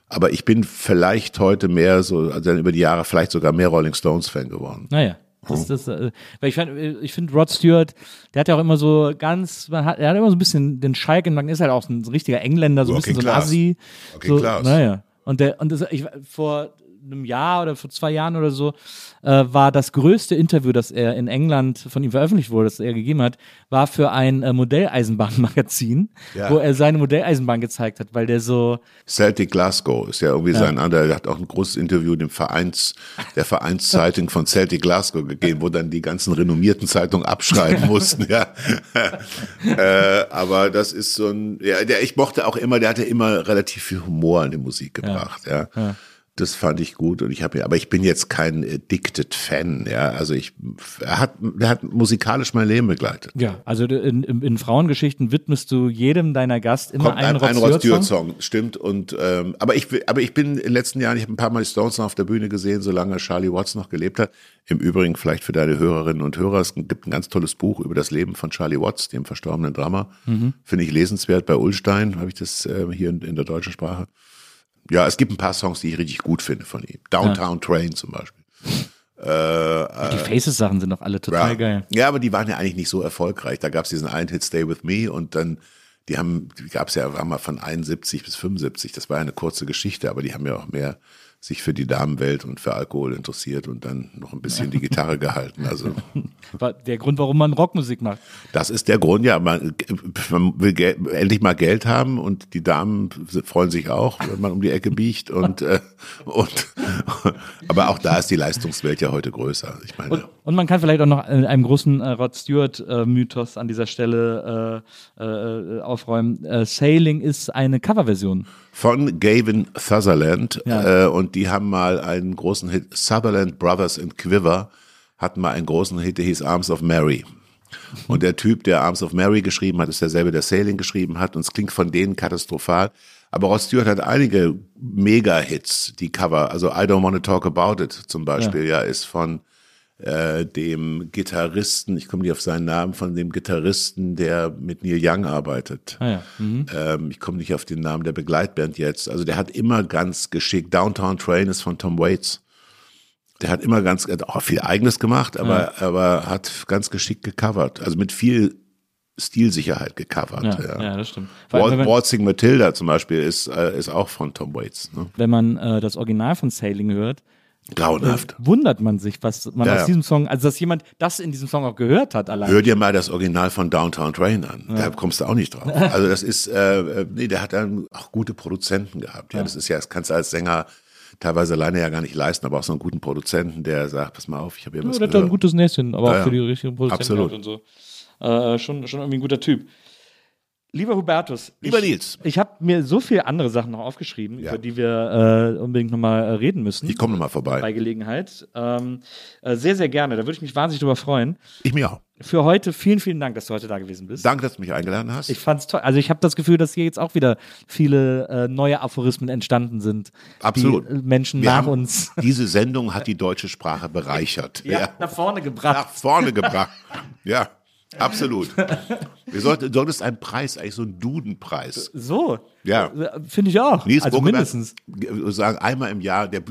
Aber ich bin vielleicht heute mehr so, also über die Jahre vielleicht sogar mehr Rolling Stones Fan geworden. Naja. Das, das, äh, weil ich, fand, äh, ich finde Rod Stewart, der hat ja auch immer so ganz, man hat, er hat immer so ein bisschen den Schalk im Nacken, ist halt auch ein richtiger Engländer, so ein bisschen so ein. Assi. Working so, class. Naja. Und der, und das, ich, vor einem Jahr oder vor zwei Jahren oder so, äh, war das größte Interview, das er in England von ihm veröffentlicht wurde, das er gegeben hat, war für ein äh, Modelleisenbahnmagazin, Ja. wo er seine Modelleisenbahn gezeigt hat, weil der so, Celtic Glasgow ist ja irgendwie sein anderer, der hat auch ein großes Interview dem Vereins, der Vereinszeitung von Celtic Glasgow gegeben, wo dann die ganzen renommierten Zeitungen abschreiben mussten, ja. äh, aber das ist so ein, ja, der, ich mochte auch immer, der hatte immer relativ viel Humor in die Musik gebracht, ja. Das fand ich gut und ich habe, aber ich bin jetzt kein addicted Fan, ja. Also ich, er hat, er hat musikalisch mein Leben begleitet. ja, also in, in, Frauengeschichten widmest du jedem deiner Gast immer kommt einen ein, ein Rod Stewart Song, stimmt. Und ähm, aber ich aber ich bin in den letzten Jahren, ich habe ein paar Mal die Stones noch auf der Bühne gesehen, solange Charlie Watts noch gelebt hat. Im Übrigen vielleicht für deine Hörerinnen und Hörer, es gibt ein ganz tolles Buch über das Leben von Charlie Watts, dem verstorbenen Drama. Mhm. Finde ich lesenswert. Bei Ulstein habe ich das äh, hier in, in der deutschen Sprache. Ja, es gibt ein paar Songs, die ich richtig gut finde von ihm. Downtown Train zum Beispiel. Die Faces-Sachen sind doch alle total Ja. geil. Ja, aber die waren ja eigentlich nicht so erfolgreich. Da gab es diesen einen Hit Stay With Me und dann, die haben, die gab es ja war mal von 71 bis 75. Das war ja eine kurze Geschichte, aber die haben ja auch mehr sich für die Damenwelt und für Alkohol interessiert und dann noch ein bisschen die Gitarre gehalten. Also War der Grund, warum man Rockmusik macht. das ist der Grund, ja, man, man will Geld, endlich mal Geld haben und die Damen freuen sich auch, wenn man um die Ecke biegt und, äh, und aber auch da ist die Leistungswelt ja heute größer. Ich meine, Und man kann vielleicht auch noch äh, einem großen äh, Rod Stewart-Mythos an dieser Stelle äh, äh, aufräumen. Äh, Sailing ist eine Coverversion. von Gavin Sutherland Ja. äh, und die haben mal einen großen Hit, Sutherland Brothers in Quiver hatten mal einen großen Hit, der hieß Arms of Mary. Und der Typ, der Arms of Mary geschrieben hat, ist derselbe, der Sailing geschrieben hat und es klingt von denen katastrophal. Aber Rod Stewart hat einige Mega-Hits, die Cover, also I Don't Wanna Talk About It zum Beispiel, ja, ist von äh, dem Gitarristen, ich komme nicht auf seinen Namen, von dem Gitarristen, der mit Neil Young arbeitet. Ah ja. Ähm, ich komme nicht auf den Namen der Begleitband jetzt. Also der hat immer ganz geschickt. Downtown Train ist von Tom Waits. Der hat immer ganz, hat auch viel Eigenes gemacht, aber, aber hat ganz geschickt gecovert. Also mit viel Stilsicherheit gecovert. Ja, Ja, ja. das stimmt. Allem, Wal- Waltzing Matilda zum Beispiel ist, äh, ist auch von Tom Waits. Ne? wenn man äh, das Original von Sailing hört, Grauenhaft. wundert man sich, was man Ja, aus ja. diesem Song, also dass jemand das in diesem Song auch gehört hat allein. Hör dir mal das Original von Downtown Train an. Da kommst du auch nicht drauf. Also das ist, äh, äh, nee, der hat dann auch gute Produzenten gehabt. Ja, das ist ja, das kannst du als Sänger teilweise alleine ja gar nicht leisten, aber auch so einen guten Produzenten, der sagt, pass mal auf, ich habe hier Ja, was der hat da ein gehört. gutes Näschen, aber Ja, auch ja. für die richtigen Produzenten Absolut. und so. Äh, schon, schon irgendwie ein guter Typ. Lieber Hubertus, Lieber ich, Nils. ich habe mir so viele andere Sachen noch aufgeschrieben, Ja. über die wir äh, unbedingt nochmal äh, reden müssen. Ich komme nochmal vorbei. bei Gelegenheit. Ähm, äh, sehr, sehr gerne. Da würde ich mich wahnsinnig drüber freuen. Ich mir auch. Für heute vielen, vielen Dank, dass du heute da gewesen bist. Danke, dass du mich eingeladen hast. Ich fand's toll. Also ich habe das Gefühl, dass hier jetzt auch wieder viele äh, neue Aphorismen entstanden sind. Absolut. Die äh, Menschen Wir nach uns Diese Sendung hat die deutsche Sprache bereichert. ja, nach vorne gebracht. Nach vorne gebracht. Ja. Absolut. Wir sollten, solltest einen Preis, eigentlich so einen Dudenpreis. So. Ja. Äh, Finde ich auch. Nils also mindestens. g- sagen, einmal im Jahr der,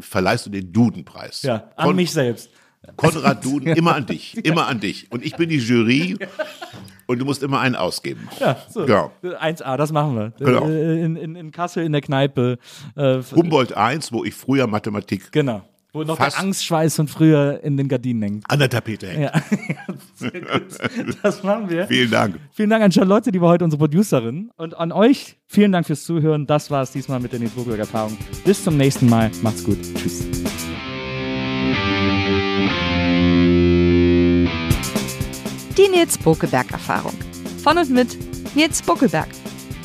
verleihst du den Dudenpreis. Ja, an Kon- mich selbst. Konrad Duden, immer an dich, immer an dich. Und ich bin die Jury und du musst immer einen ausgeben. Ja, so. Ja. 1A, das machen wir. Genau. Äh, In, in, in Kassel in der Kneipe. Äh, Humboldt 1, wo ich früher Mathematik genau. Wo noch Fast. der Angstschweiß von früher in den Gardinen hängt. an der Tapete hängt. Ja. Sehr gut. Das machen wir. Vielen Dank. Vielen Dank an Charlotte, die war heute unsere Producerin. Und an euch, vielen Dank fürs Zuhören. Das war es diesmal mit der Nils Burgberg Erfahrung. Bis zum nächsten Mal. Macht's gut. Tschüss. Die Nils Bokelberg Erfahrung. Von und mit Nils Bokelberg.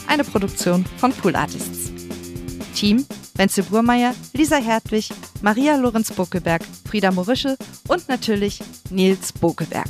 Eine Produktion von Pool Artists. Team Wenzel Burmeier, Lisa Hertwig, Maria Lorenz Bokelberg, Frieda Morische und natürlich Nils Bokelberg.